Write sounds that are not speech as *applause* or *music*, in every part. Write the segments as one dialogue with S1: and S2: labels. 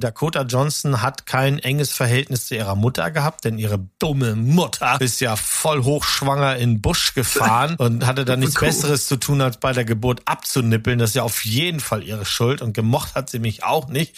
S1: Dakota Johnson hat kein enges Verhältnis zu ihrer Mutter gehabt, denn ihre dumme Mutter ist ja voll hochschwanger in Busch gefahren *laughs* und hatte dann nichts cool. Besseres zu tun, als bei der Geburt abzunippeln. Das ist ja auf jeden Fall ihre Schuld und gemocht hat sie mich auch nicht.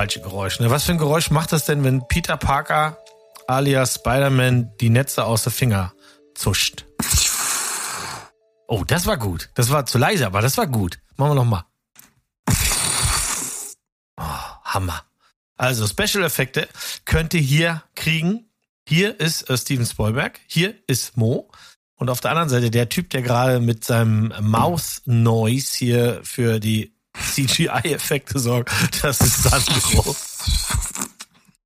S1: Falsche Geräusch. Ne? Was für ein Geräusch macht das denn, wenn Peter Parker alias Spider-Man die Netze aus den Finger zuscht? Oh, das war gut. Das war zu leise, aber das war gut. Machen wir nochmal. Oh, Hammer. Also Special-Effekte könnt ihr hier kriegen. Hier ist äh, Steven Spielberg, hier ist Mo. Und auf der anderen Seite der Typ, der gerade mit seinem Mouth Noise hier für die CGI-Effekte sorgen. Das ist Sandro.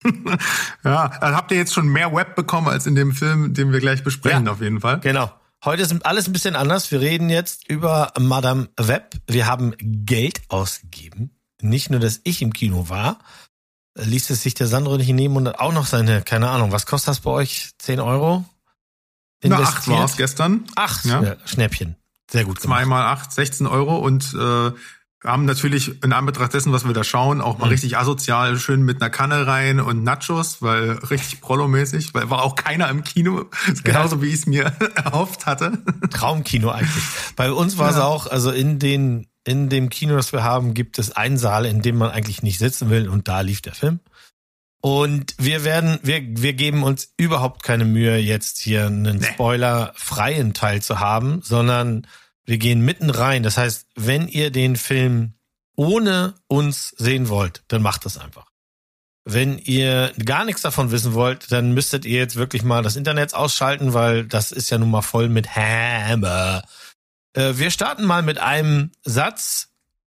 S1: *laughs*
S2: ja, dann habt ihr jetzt schon mehr Web bekommen als in dem Film, den wir gleich besprechen, ja, auf jeden Fall.
S1: Genau. Heute ist alles ein bisschen anders. Wir reden jetzt über Madame Web. Wir haben Geld ausgegeben. Nicht nur, dass ich im Kino war, ließ es sich der Sandro nicht nehmen und auch noch seine, keine Ahnung, was kostet das bei euch? 10 Euro?
S2: Na, acht war es gestern.
S1: Acht, ja. Schnäppchen. Sehr gut
S2: gemacht. Zweimal acht, 16 Euro und äh, haben natürlich in Anbetracht dessen, was wir da schauen, auch mal mhm. richtig asozial schön mit einer Kanne rein und Nachos, weil richtig Prollo-mäßig, weil war auch keiner im Kino, genauso ja. wie ich es mir *laughs* erhofft hatte.
S1: Traumkino eigentlich. Bei uns war es ja. auch, also in den in dem Kino, das wir haben, gibt es einen Saal, in dem man eigentlich nicht sitzen will und da lief der Film. Und wir werden, wir, wir geben uns überhaupt keine Mühe, jetzt hier einen nee. spoilerfreien Teil zu haben, sondern wir gehen mitten rein. Das heißt, wenn ihr den Film ohne uns sehen wollt, dann macht das einfach. Wenn ihr gar nichts davon wissen wollt, dann müsstet ihr jetzt wirklich mal das Internet ausschalten, weil das ist ja nun mal voll mit Hammer. Äh, wir starten mal mit einem Satz.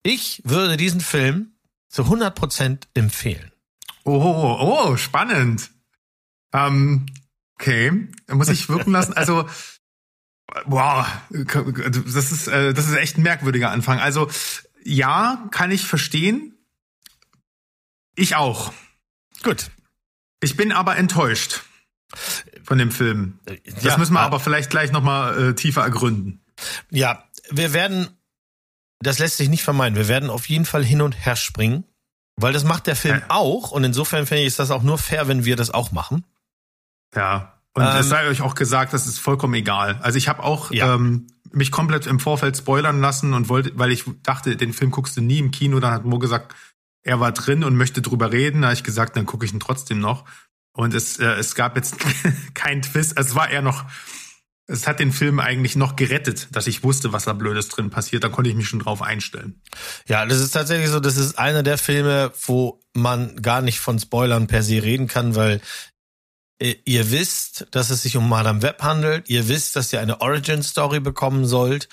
S1: Ich würde diesen Film zu 100 Prozent empfehlen.
S2: Oh, oh, oh, spannend. Ähm, okay, muss ich wirken lassen. Also Wow, das ist, äh, das ist echt ein merkwürdiger Anfang. Also ja, kann ich verstehen. Ich auch.
S1: Gut.
S2: Ich bin aber enttäuscht von dem Film. Das ja, müssen wir aber vielleicht gleich nochmal äh, tiefer ergründen.
S1: Ja, wir werden, das lässt sich nicht vermeiden, wir werden auf jeden Fall hin und her springen, weil das macht der Film ja. auch und insofern finde ich, ist das auch nur fair, wenn wir das auch machen.
S2: Ja, und ähm, es sei euch auch gesagt, das ist vollkommen egal. Also ich habe auch ja. ähm, mich komplett im Vorfeld spoilern lassen und wollte, weil ich dachte, den Film guckst du nie im Kino. Dann hat Mo gesagt, er war drin und möchte drüber reden. Da habe ich gesagt, dann gucke ich ihn trotzdem noch. Und es, äh, es gab jetzt *laughs* keinen Twist. Es war eher noch, es hat den Film eigentlich noch gerettet, dass ich wusste, was da Blödes drin passiert. Da konnte ich mich schon drauf einstellen.
S1: Ja, das ist tatsächlich so, das ist einer der Filme, wo man gar nicht von Spoilern per se reden kann, weil Ihr wisst, dass es sich um Madame Web handelt. Ihr wisst, dass ihr eine Origin Story bekommen sollt.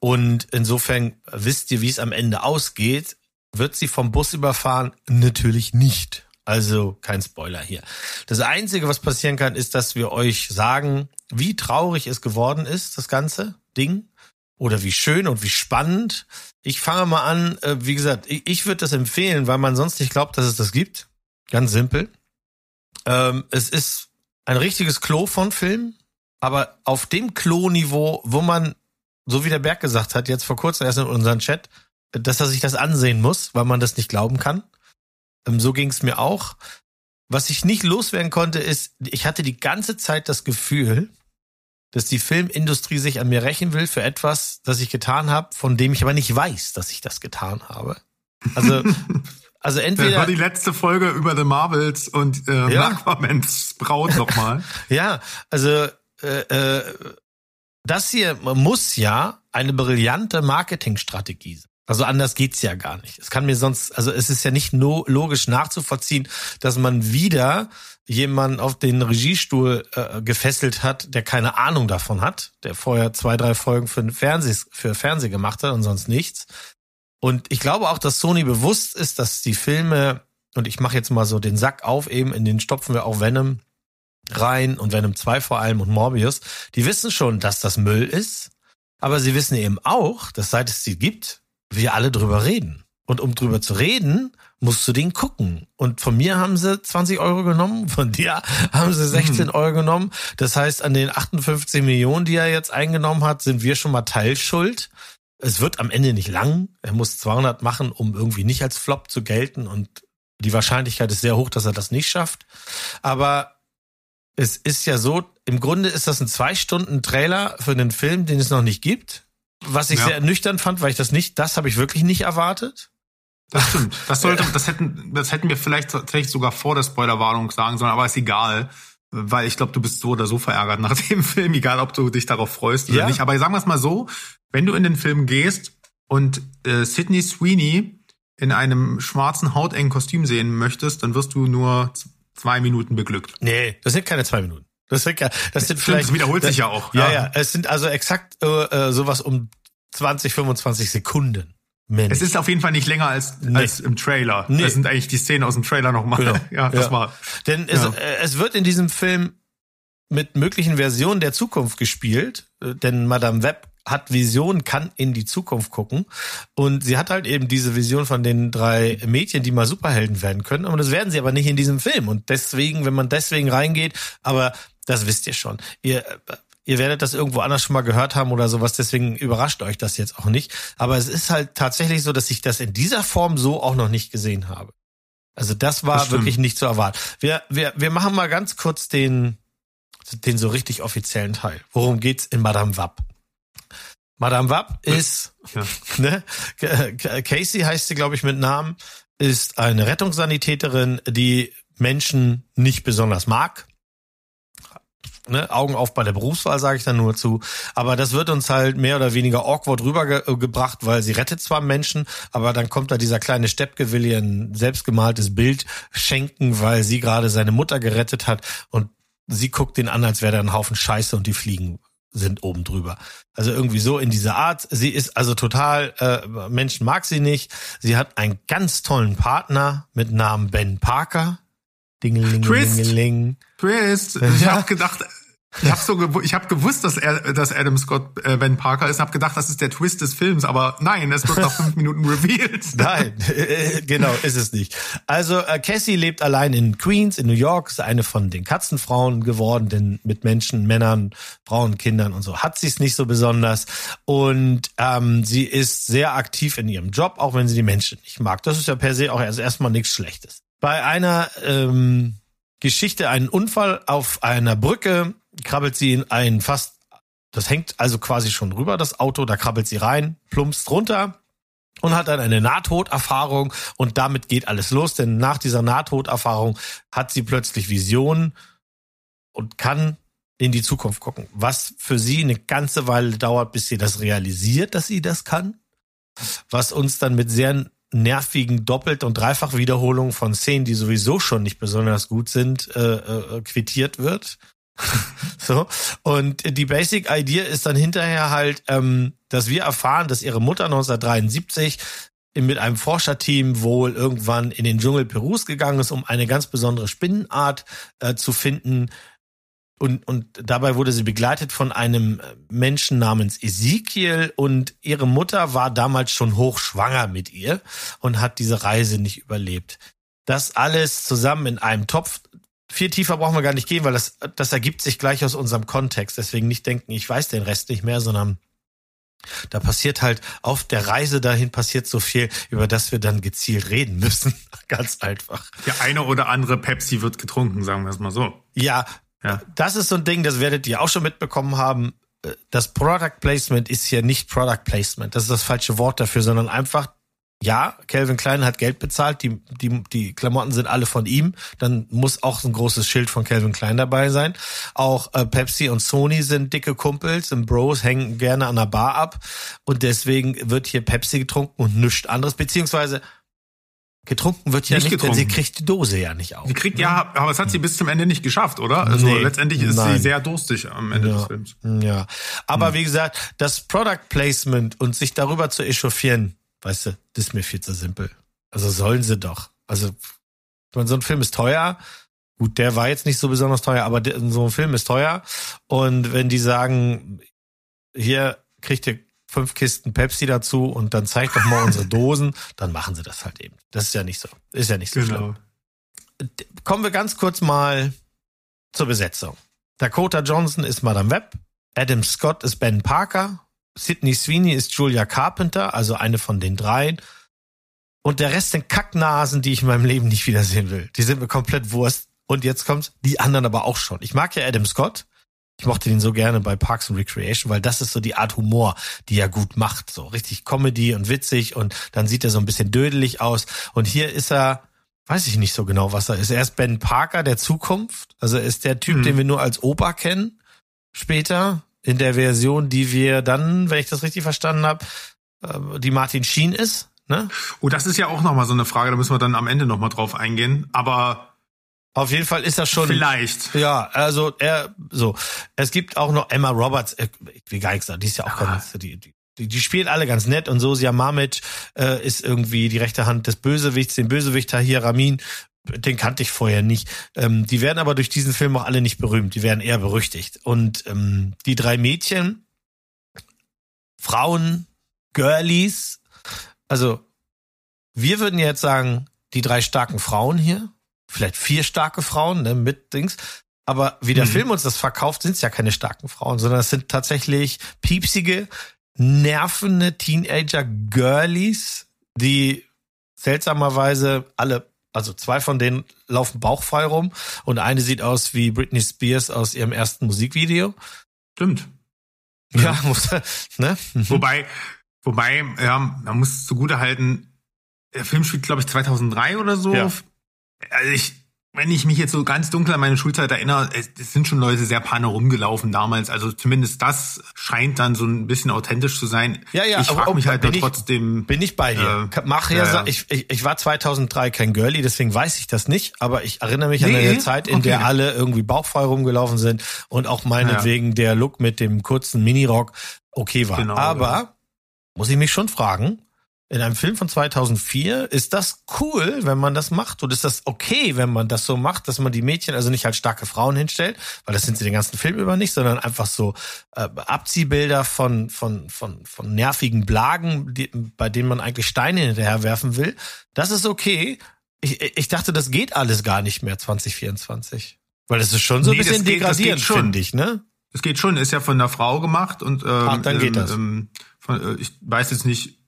S1: Und insofern wisst ihr, wie es am Ende ausgeht. Wird sie vom Bus überfahren? Natürlich nicht. Also kein Spoiler hier. Das Einzige, was passieren kann, ist, dass wir euch sagen, wie traurig es geworden ist, das ganze Ding. Oder wie schön und wie spannend. Ich fange mal an, äh, wie gesagt, ich würde das empfehlen, weil man sonst nicht glaubt, dass es das gibt. Ganz simpel. Ähm, es ist ein richtiges Klo von Film, aber auf dem Klo-Niveau, wo man, so wie der Berg gesagt hat, jetzt vor kurzem erst in unserem Chat, dass er sich das ansehen muss, weil man das nicht glauben kann. Ähm, so ging es mir auch. Was ich nicht loswerden konnte, ist, ich hatte die ganze Zeit das Gefühl, dass die Filmindustrie sich an mir rächen will für etwas, das ich getan habe, von dem ich aber nicht weiß, dass ich das getan habe. Also *laughs* Also entweder. Das
S2: war die letzte Folge über The Marvels und äh, ja. Aquamans Braut nochmal. *laughs*
S1: ja, also äh, äh, das hier muss ja eine brillante Marketingstrategie sein. Also anders geht's ja gar nicht. Es kann mir sonst, also es ist ja nicht no, logisch nachzuvollziehen, dass man wieder jemanden auf den Regiestuhl äh, gefesselt hat, der keine Ahnung davon hat, der vorher zwei, drei Folgen für Fernseh, für Fernseh gemacht hat und sonst nichts. Und ich glaube auch, dass Sony bewusst ist, dass die Filme und ich mache jetzt mal so den Sack auf, eben in den stopfen wir auch Venom rein und Venom 2 vor allem und Morbius, die wissen schon, dass das Müll ist, aber sie wissen eben auch, dass seit es sie gibt, wir alle drüber reden. Und um drüber zu reden, musst du den gucken. Und von mir haben sie 20 Euro genommen, *laughs* von dir haben sie 16 mhm. Euro genommen. Das heißt, an den 58 Millionen, die er jetzt eingenommen hat, sind wir schon mal Teilschuld. Es wird am Ende nicht lang. Er muss 200 machen, um irgendwie nicht als Flop zu gelten. Und die Wahrscheinlichkeit ist sehr hoch, dass er das nicht schafft. Aber es ist ja so, im Grunde ist das ein zwei Stunden Trailer für einen Film, den es noch nicht gibt. Was ich ja. sehr nüchtern fand, weil ich das nicht, das habe ich wirklich nicht erwartet.
S2: Das stimmt. Das sollte, *laughs* das hätten, das hätten wir vielleicht tatsächlich sogar vor der Spoilerwarnung sagen sollen, aber ist egal. Weil ich glaube, du bist so oder so verärgert nach *laughs* dem Film, egal ob du dich darauf freust oder ja. nicht. Aber sagen wir es mal so, wenn du in den Film gehst und äh, Sydney Sweeney in einem schwarzen, hautengen Kostüm sehen möchtest, dann wirst du nur zwei Minuten beglückt.
S1: Nee, das sind keine zwei Minuten. Das sind, das sind Stimmt, vielleicht.
S2: Das wiederholt das, sich ja auch.
S1: Ja, ja, ja, Es sind also exakt äh, äh sowas um 20, 25 Sekunden.
S2: Mensch. Es ist auf jeden Fall nicht länger als, nee. als im Trailer. Nee. Das sind eigentlich die Szenen aus dem Trailer nochmal. Genau. *laughs* ja, das ja. war.
S1: Denn es, ja. Äh, es wird in diesem Film mit möglichen Versionen der Zukunft gespielt, äh, denn Madame Web hat Vision, kann in die Zukunft gucken. Und sie hat halt eben diese Vision von den drei Mädchen, die mal Superhelden werden können. Und das werden sie aber nicht in diesem Film. Und deswegen, wenn man deswegen reingeht, aber das wisst ihr schon. Ihr Ihr werdet das irgendwo anders schon mal gehört haben oder sowas, deswegen überrascht euch das jetzt auch nicht. Aber es ist halt tatsächlich so, dass ich das in dieser Form so auch noch nicht gesehen habe. Also das war das wirklich nicht zu erwarten. Wir, wir, wir machen mal ganz kurz den, den so richtig offiziellen Teil. Worum geht's in Madame Wap? Madame Wap ist, ja. *laughs* ne, Casey heißt sie, glaube ich, mit Namen, ist eine Rettungssanitäterin, die Menschen nicht besonders mag ne, Augen auf bei der Berufswahl, sage ich dann nur zu. Aber das wird uns halt mehr oder weniger awkward rübergebracht, weil sie rettet zwar Menschen, aber dann kommt da dieser kleine Steppke, will ihr ein selbstgemaltes Bild schenken, weil sie gerade seine Mutter gerettet hat und sie guckt den an, als wäre da ein Haufen Scheiße und die fliegen sind oben drüber. Also irgendwie so in dieser Art. Sie ist also total, äh, Menschen mag sie nicht. Sie hat einen ganz tollen Partner mit Namen Ben Parker.
S2: Dingelingelingeling. Twist. Twist. Ich ja. habe gedacht, ich habe so ich habe gewusst, dass er, dass Adam Scott äh, Ben Parker ist, habe gedacht, das ist der Twist des Films, aber nein, es wird nach fünf Minuten revealed. *laughs*
S1: Nein, äh, genau, ist es nicht. Also äh, Cassie lebt allein in Queens in New York, ist eine von den Katzenfrauen geworden, denn mit Menschen, Männern, Frauen, Kindern und so hat sie es nicht so besonders und ähm, sie ist sehr aktiv in ihrem Job, auch wenn sie die Menschen nicht mag. Das ist ja per se auch erst erstmal nichts Schlechtes. Bei einer ähm, Geschichte, einen Unfall auf einer Brücke krabbelt sie in ein fast, das hängt also quasi schon rüber, das Auto, da krabbelt sie rein, plumpst runter und hat dann eine Nahtoderfahrung und damit geht alles los, denn nach dieser Nahtoderfahrung hat sie plötzlich Visionen und kann in die Zukunft gucken, was für sie eine ganze Weile dauert, bis sie das realisiert, dass sie das kann, was uns dann mit sehr nervigen Doppelt- und Dreifachwiederholungen von Szenen, die sowieso schon nicht besonders gut sind, äh, äh, quittiert wird. *laughs* so. Und die Basic Idea ist dann hinterher halt, ähm, dass wir erfahren, dass ihre Mutter 1973 mit einem Forscherteam wohl irgendwann in den Dschungel Perus gegangen ist, um eine ganz besondere Spinnenart äh, zu finden. Und, und dabei wurde sie begleitet von einem Menschen namens Ezekiel und ihre Mutter war damals schon hochschwanger mit ihr und hat diese Reise nicht überlebt. Das alles zusammen in einem Topf viel tiefer brauchen wir gar nicht gehen, weil das, das ergibt sich gleich aus unserem Kontext. Deswegen nicht denken, ich weiß den Rest nicht mehr, sondern da passiert halt auf der Reise dahin passiert so viel, über das wir dann gezielt reden müssen. *laughs* Ganz einfach.
S2: Der eine oder andere Pepsi wird getrunken, sagen wir es mal so.
S1: Ja, ja, das ist so ein Ding, das werdet ihr auch schon mitbekommen haben. Das Product Placement ist hier nicht Product Placement. Das ist das falsche Wort dafür, sondern einfach ja, Calvin Klein hat Geld bezahlt, die, die, die Klamotten sind alle von ihm, dann muss auch ein großes Schild von Calvin Klein dabei sein. Auch äh, Pepsi und Sony sind dicke Kumpels, und Bros hängen gerne an der Bar ab und deswegen wird hier Pepsi getrunken und nichts anderes, beziehungsweise getrunken wird ja nicht, nicht denn sie kriegt die Dose ja nicht auf.
S2: Sie kriegt ja, aber es hat sie bis zum Ende nicht geschafft, oder? Also nee, letztendlich ist nein. sie sehr durstig am Ende
S1: ja,
S2: des Films.
S1: Ja, aber hm. wie gesagt, das Product Placement und sich darüber zu echauffieren, Weißt du, das ist mir viel zu simpel. Also sollen sie doch. Also meine, so ein Film ist teuer. Gut, der war jetzt nicht so besonders teuer, aber so ein Film ist teuer. Und wenn die sagen, hier kriegt ihr fünf Kisten Pepsi dazu und dann zeigt doch mal unsere *laughs* Dosen, dann machen sie das halt eben. Das ist ja nicht so. Ist ja nicht so genau. schlimm. Kommen wir ganz kurz mal zur Besetzung. Dakota Johnson ist Madame Webb, Adam Scott ist Ben Parker, Sidney Sweeney ist Julia Carpenter, also eine von den dreien. Und der Rest sind Kacknasen, die ich in meinem Leben nicht wiedersehen will. Die sind mir komplett Wurst. Und jetzt kommt die anderen aber auch schon. Ich mag ja Adam Scott. Ich mochte den so gerne bei Parks and Recreation, weil das ist so die Art Humor, die er gut macht. So richtig Comedy und witzig und dann sieht er so ein bisschen dödelig aus. Und hier ist er, weiß ich nicht so genau, was er ist. Er ist Ben Parker der Zukunft. Also er ist der Typ, mhm. den wir nur als Opa kennen. Später in der Version, die wir dann, wenn ich das richtig verstanden habe, äh, die Martin Sheen ist. Ne?
S2: Oh, das ist ja auch nochmal so eine Frage, da müssen wir dann am Ende nochmal drauf eingehen. Aber
S1: auf jeden Fall ist das schon.
S2: Vielleicht.
S1: Ja, also er so. Es gibt auch noch Emma Roberts, äh, wie gar nichts, die ist ja auch ah. ganz, die, die, die spielen alle ganz nett und Sosia Mamic äh, ist irgendwie die rechte Hand des Bösewichts, den Bösewicht hier Ramin, den kannte ich vorher nicht. Ähm, die werden aber durch diesen Film auch alle nicht berühmt, die werden eher berüchtigt. Und ähm, die drei Mädchen, Frauen, Girlies, also wir würden jetzt sagen, die drei starken Frauen hier, vielleicht vier starke Frauen ne, mit Dings. Aber wie der mhm. Film uns das verkauft, sind es ja keine starken Frauen, sondern es sind tatsächlich piepsige, nervende Teenager-Girlies, die seltsamerweise alle, also zwei von denen laufen bauchfrei rum und eine sieht aus wie Britney Spears aus ihrem ersten Musikvideo.
S2: Stimmt.
S1: Ja, ja muss, ne?
S2: Mhm. Wobei, wobei, ja, man muss zugute halten, der Film spielt, glaube ich, 2003 oder so. Ja also ich, wenn ich mich jetzt so ganz dunkel an meine Schulzeit erinnere, es, es sind schon Leute sehr panne rumgelaufen damals. Also zumindest das scheint dann so ein bisschen authentisch zu sein.
S1: Ja, ja.
S2: Ich frage mich halt nur trotzdem.
S1: Bin ich bei dir. Äh, Mach ja, ja. Ich, ich, ich war 2003 kein Girlie, deswegen weiß ich das nicht. Aber ich erinnere mich nee, an eine Zeit, in okay. der alle irgendwie bauchfrei rumgelaufen sind und auch meinetwegen ja. der Look mit dem kurzen Minirock okay war. Genau, aber muss ich mich schon fragen, in einem Film von 2004 ist das cool, wenn man das macht und ist das okay, wenn man das so macht, dass man die Mädchen also nicht als starke Frauen hinstellt, weil das sind sie den ganzen Film über nicht, sondern einfach so äh, Abziehbilder von von von von nervigen Blagen, die, bei denen man eigentlich Steine hinterher werfen will. Das ist okay. Ich, ich dachte, das geht alles gar nicht mehr 2024, weil das ist schon so nee, ein bisschen geht, degradierend, finde ich, ne?
S2: Es geht schon, ist ja von einer Frau gemacht und ähm,
S1: Ach, dann geht ähm, das. Ähm,
S2: von, äh, ich weiß jetzt nicht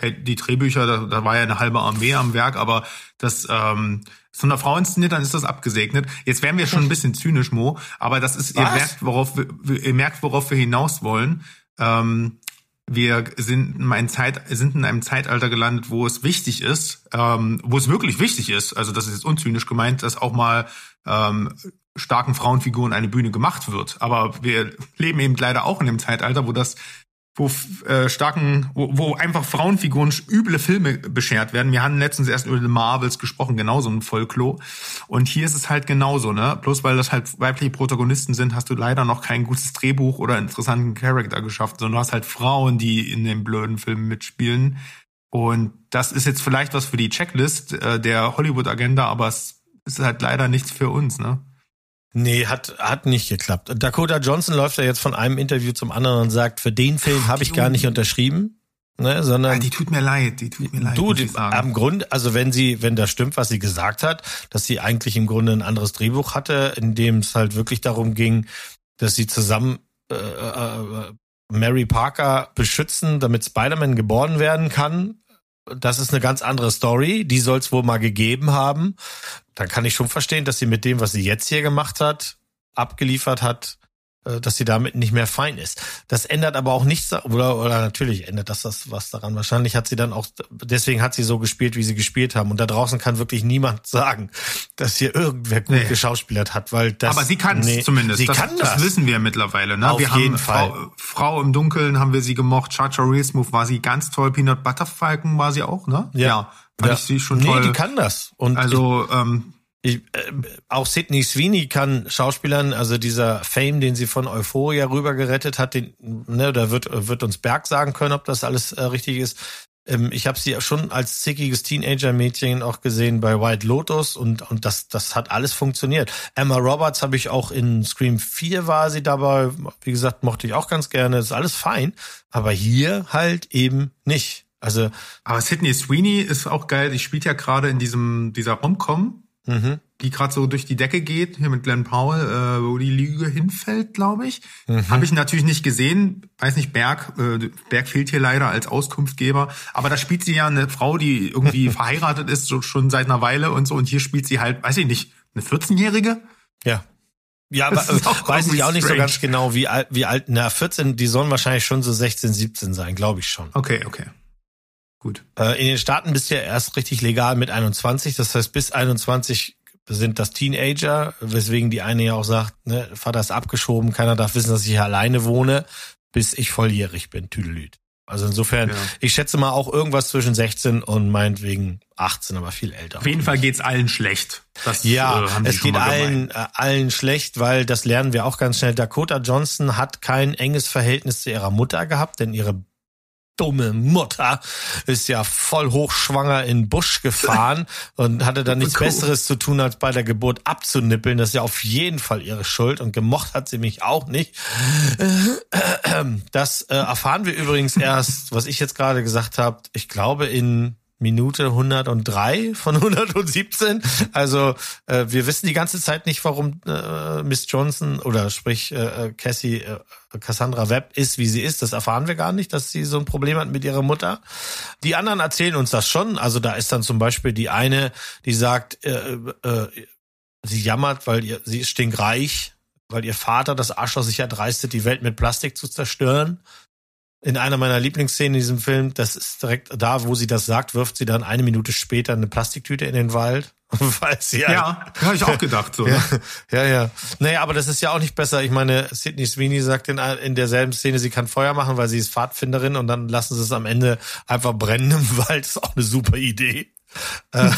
S2: die Drehbücher, da, da war ja eine halbe Armee am Werk, aber das ähm, so einer Frau inszeniert, dann ist das abgesegnet. Jetzt wären wir schon ein bisschen zynisch, Mo, aber das ist, Was? ihr merkt, worauf wir, ihr merkt, worauf wir hinaus wollen. Ähm, wir sind in, einem Zeit, sind in einem Zeitalter gelandet, wo es wichtig ist, ähm, wo es wirklich wichtig ist, also das ist jetzt unzynisch gemeint, dass auch mal ähm, starken Frauenfiguren eine Bühne gemacht wird. Aber wir leben eben leider auch in einem Zeitalter, wo das wo äh, starken, wo, wo einfach Frauenfiguren üble Filme beschert werden. Wir haben letztens erst über The Marvels gesprochen, genauso ein Vollklo. Und hier ist es halt genauso, ne? Bloß weil das halt weibliche Protagonisten sind, hast du leider noch kein gutes Drehbuch oder interessanten Charakter geschafft, sondern du hast halt Frauen, die in den blöden Filmen mitspielen. Und das ist jetzt vielleicht was für die Checklist äh, der Hollywood-Agenda, aber es ist halt leider nichts für uns, ne?
S1: Nee, hat, hat nicht geklappt. Dakota Johnson läuft ja jetzt von einem Interview zum anderen und sagt, für den Film habe ich gar nicht unterschrieben. Ne, sondern
S2: ja, die tut mir leid, die tut mir leid.
S1: Du, die, am Grund, also wenn sie, wenn das stimmt, was sie gesagt hat, dass sie eigentlich im Grunde ein anderes Drehbuch hatte, in dem es halt wirklich darum ging, dass sie zusammen äh, äh, Mary Parker beschützen, damit Spider-Man geboren werden kann, das ist eine ganz andere Story. Die soll es wohl mal gegeben haben. Dann kann ich schon verstehen, dass sie mit dem, was sie jetzt hier gemacht hat, abgeliefert hat, dass sie damit nicht mehr fein ist. Das ändert aber auch nichts, oder, oder natürlich ändert das das was daran. Wahrscheinlich hat sie dann auch, deswegen hat sie so gespielt, wie sie gespielt haben. Und da draußen kann wirklich niemand *laughs* sagen, dass hier irgendwer gut nee. geschauspielert hat, weil das.
S2: Aber sie kann es nee, zumindest.
S1: Sie
S2: das,
S1: kann das.
S2: das wissen wir mittlerweile. Ne?
S1: Auf
S2: wir
S1: jeden
S2: haben
S1: Fall.
S2: Frau, Frau im Dunkeln haben wir sie gemocht. Chacha Real Smooth war sie ganz toll. Peanut Butter Falcon war sie auch, ne?
S1: Ja. ja
S2: fand ja. ich sie schon toll.
S1: Nee, die kann das.
S2: Und also, ähm,
S1: ich, äh, auch Sidney Sweeney kann Schauspielern, also dieser Fame, den sie von Euphoria rüber gerettet hat, den, ne, da wird, wird uns Berg sagen können, ob das alles äh, richtig ist. Ähm, ich habe sie schon als zickiges Teenager-Mädchen auch gesehen bei White Lotus und, und das, das hat alles funktioniert. Emma Roberts habe ich auch in Scream 4 war sie dabei. Wie gesagt, mochte ich auch ganz gerne. ist alles fein. Aber hier halt eben nicht. Also.
S2: Aber Sydney Sweeney ist auch geil. Die spielt ja gerade in diesem, dieser Romcom. Mhm die gerade so durch die Decke geht, hier mit Glenn Powell, äh, wo die Lüge hinfällt, glaube ich. Mhm. Habe ich natürlich nicht gesehen. Weiß nicht, Berg, äh, Berg fehlt hier leider als Auskunftgeber. Aber da spielt sie ja eine Frau, die irgendwie *laughs* verheiratet ist, so, schon seit einer Weile und so. Und hier spielt sie halt, weiß ich nicht, eine 14-Jährige?
S1: Ja. Ja, aber weiß ich auch nicht strange. so ganz genau, wie alt, wie alt, na, 14, die sollen wahrscheinlich schon so 16, 17 sein, glaube ich schon.
S2: Okay, okay. Gut.
S1: Äh, in den Staaten bist du ja erst richtig legal mit 21. Das heißt, bis 21 sind das Teenager, weswegen die eine ja auch sagt, ne, Vater ist abgeschoben, keiner darf wissen, dass ich hier alleine wohne, bis ich volljährig bin, Tüdelüt. Also insofern, ja. ich schätze mal auch irgendwas zwischen 16 und meinetwegen 18, aber viel älter.
S2: Auf jeden Fall geht's allen schlecht.
S1: Das, ja, äh, es geht allen, äh, allen schlecht, weil das lernen wir auch ganz schnell. Dakota Johnson hat kein enges Verhältnis zu ihrer Mutter gehabt, denn ihre dumme Mutter ist ja voll hochschwanger in Busch gefahren *laughs* und hatte dann nichts cool. Besseres zu tun, als bei der Geburt abzunippeln. Das ist ja auf jeden Fall ihre Schuld und gemocht hat sie mich auch nicht. Das äh, erfahren wir übrigens erst, was ich jetzt gerade gesagt habe, ich glaube in Minute 103 von *laughs* 117. Also äh, wir wissen die ganze Zeit nicht, warum äh, Miss Johnson oder sprich äh, äh, Cassie äh, Cassandra Webb ist, wie sie ist. Das erfahren wir gar nicht, dass sie so ein Problem hat mit ihrer Mutter. Die anderen erzählen uns das schon. Also da ist dann zum Beispiel die eine, die sagt, äh, äh, sie jammert, weil ihr, sie ist stinkreich, weil ihr Vater das Arschloch sich erdreistet, die Welt mit Plastik zu zerstören in einer meiner Lieblingsszenen in diesem Film, das ist direkt da, wo sie das sagt, wirft sie dann eine Minute später eine Plastiktüte in den Wald. *laughs*
S2: Weil sie ja, ja habe ich auch gedacht. So, *laughs*
S1: ja, ne? ja, ja. Naja, aber das ist ja auch nicht besser. Ich meine, Sidney Sweeney sagt in, in derselben Szene, sie kann Feuer machen, weil sie ist Pfadfinderin und dann lassen sie es am Ende einfach brennen im *laughs* Wald. Das ist auch eine super Idee.
S2: Äh,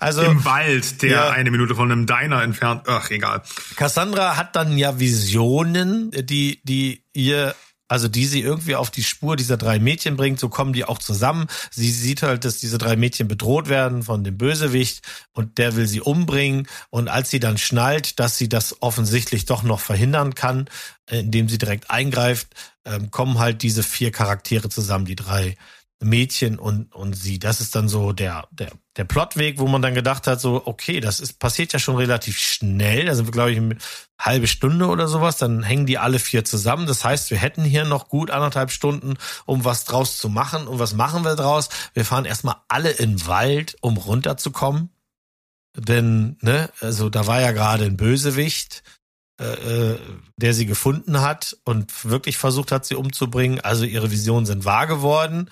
S2: also im Wald, der ja, eine Minute von einem Diner entfernt. Ach, egal.
S1: Cassandra hat dann ja Visionen, die die ihr also die sie irgendwie auf die Spur dieser drei Mädchen bringt, so kommen die auch zusammen. Sie sieht halt, dass diese drei Mädchen bedroht werden von dem Bösewicht und der will sie umbringen. Und als sie dann schnallt, dass sie das offensichtlich doch noch verhindern kann, indem sie direkt eingreift, ähm, kommen halt diese vier Charaktere zusammen, die drei Mädchen und, und sie. Das ist dann so der, der, der Plotweg, wo man dann gedacht hat, so, okay, das ist, passiert ja schon relativ schnell. Da sind wir, glaube ich, eine halbe Stunde oder sowas. Dann hängen die alle vier zusammen. Das heißt, wir hätten hier noch gut anderthalb Stunden, um was draus zu machen. Und was machen wir draus? Wir fahren erstmal alle in den Wald, um runterzukommen. Denn, ne, also da war ja gerade ein Bösewicht, äh, äh der sie gefunden hat und wirklich versucht hat, sie umzubringen. Also ihre Visionen sind wahr geworden.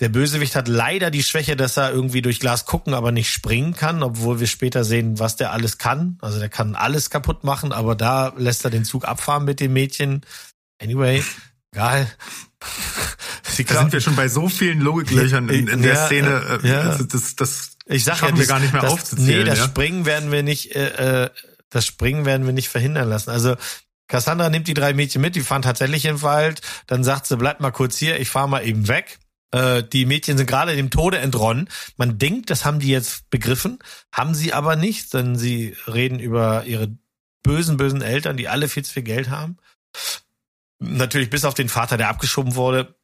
S1: Der Bösewicht hat leider die Schwäche, dass er irgendwie durch Glas gucken, aber nicht springen kann, obwohl wir später sehen, was der alles kann. Also der kann alles kaputt machen, aber da lässt er den Zug abfahren mit dem Mädchen. Anyway, egal. *laughs*
S2: Sie da sind wir schon bei so vielen Logiklöchern in, in ja, der Szene. Äh, ja. Also das, das
S1: ich sag schaffen ja, wir gar nicht mehr das, aufzuzählen. Nee, das ja? Springen werden wir nicht, äh, äh, das Springen werden wir nicht verhindern lassen. Also Cassandra nimmt die drei Mädchen mit, die fahren tatsächlich im Wald. Dann sagt sie, bleib mal kurz hier, ich fahr mal eben weg. Äh, die Mädchen sind gerade dem Tode entronnen. Man denkt, das haben die jetzt begriffen, haben sie aber nicht, denn sie reden über ihre bösen, bösen Eltern, die alle viel zu viel Geld haben. Natürlich bis auf den Vater, der abgeschoben wurde.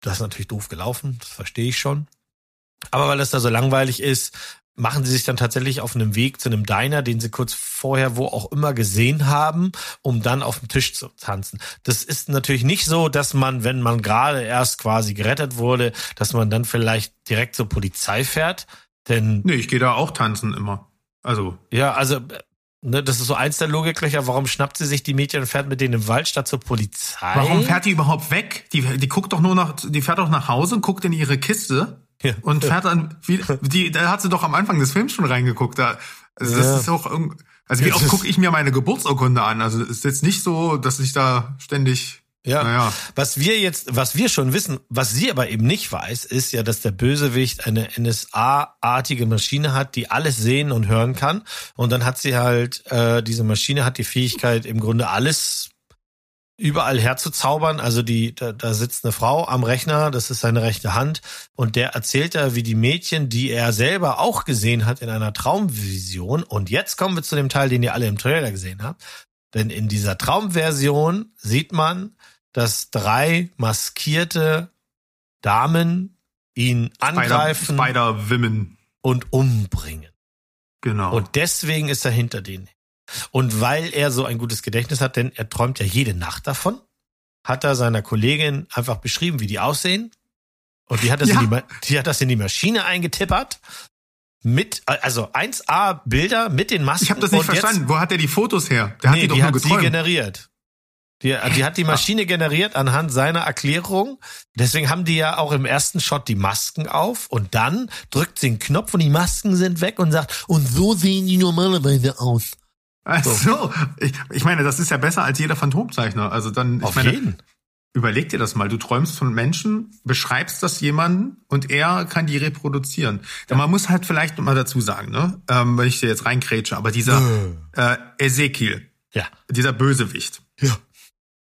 S1: Das ist natürlich doof gelaufen, das verstehe ich schon. Aber weil es da so langweilig ist, machen sie sich dann tatsächlich auf einem Weg zu einem Diner, den sie kurz vorher wo auch immer gesehen haben, um dann auf dem Tisch zu tanzen. Das ist natürlich nicht so, dass man, wenn man gerade erst quasi gerettet wurde, dass man dann vielleicht direkt zur Polizei fährt, denn
S2: Nee, ich gehe da auch tanzen immer. Also
S1: Ja, also Ne, das ist so eins der Logiklöcher. Warum schnappt sie sich die Mädchen und fährt mit denen im Wald statt zur Polizei?
S2: Warum fährt die überhaupt weg? Die, die guckt doch nur nach, die fährt doch nach Hause und guckt in ihre Kiste ja. Und fährt dann, wie, die, da hat sie doch am Anfang des Films schon reingeguckt. Da, also das ja. ist auch also wie oft gucke ich mir meine Geburtsurkunde an? Also es ist jetzt nicht so, dass ich da ständig
S1: ja. Naja. Was wir jetzt, was wir schon wissen, was sie aber eben nicht weiß, ist ja, dass der Bösewicht eine NSA-artige Maschine hat, die alles sehen und hören kann. Und dann hat sie halt, äh, diese Maschine hat die Fähigkeit, im Grunde alles überall herzuzaubern. Also die, da, da sitzt eine Frau am Rechner, das ist seine rechte Hand, und der erzählt da, wie die Mädchen, die er selber auch gesehen hat in einer Traumvision. Und jetzt kommen wir zu dem Teil, den ihr alle im Trailer gesehen habt. Denn in dieser Traumversion sieht man, dass drei maskierte Damen ihn angreifen
S2: Spider, Spider
S1: und umbringen.
S2: Genau.
S1: Und deswegen ist er hinter denen. Und weil er so ein gutes Gedächtnis hat, denn er träumt ja jede Nacht davon, hat er seiner Kollegin einfach beschrieben, wie die aussehen. Und die hat das, ja. in, die, die hat das in die Maschine eingetippert. Mit, also 1A Bilder mit den Masken.
S2: Ich habe das nicht verstanden. Jetzt, Wo hat er die Fotos her? Der
S1: nee, hat die doch die nur hat geträumt. sie generiert. Die, die hat die Maschine generiert anhand seiner Erklärung. Deswegen haben die ja auch im ersten Shot die Masken auf und dann drückt sie einen Knopf und die Masken sind weg und sagt, und so sehen die normalerweise aus.
S2: Ach so. Ich, ich meine, das ist ja besser als jeder Phantomzeichner. Also dann, ich
S1: Auf
S2: meine,
S1: jeden.
S2: überleg dir das mal. Du träumst von Menschen, beschreibst das jemanden und er kann die reproduzieren. Ja. Man muss halt vielleicht mal dazu sagen, ne, ähm, wenn ich dir jetzt reinkrätsche, aber dieser äh, Ezekiel,
S1: ja.
S2: dieser Bösewicht.
S1: Ja.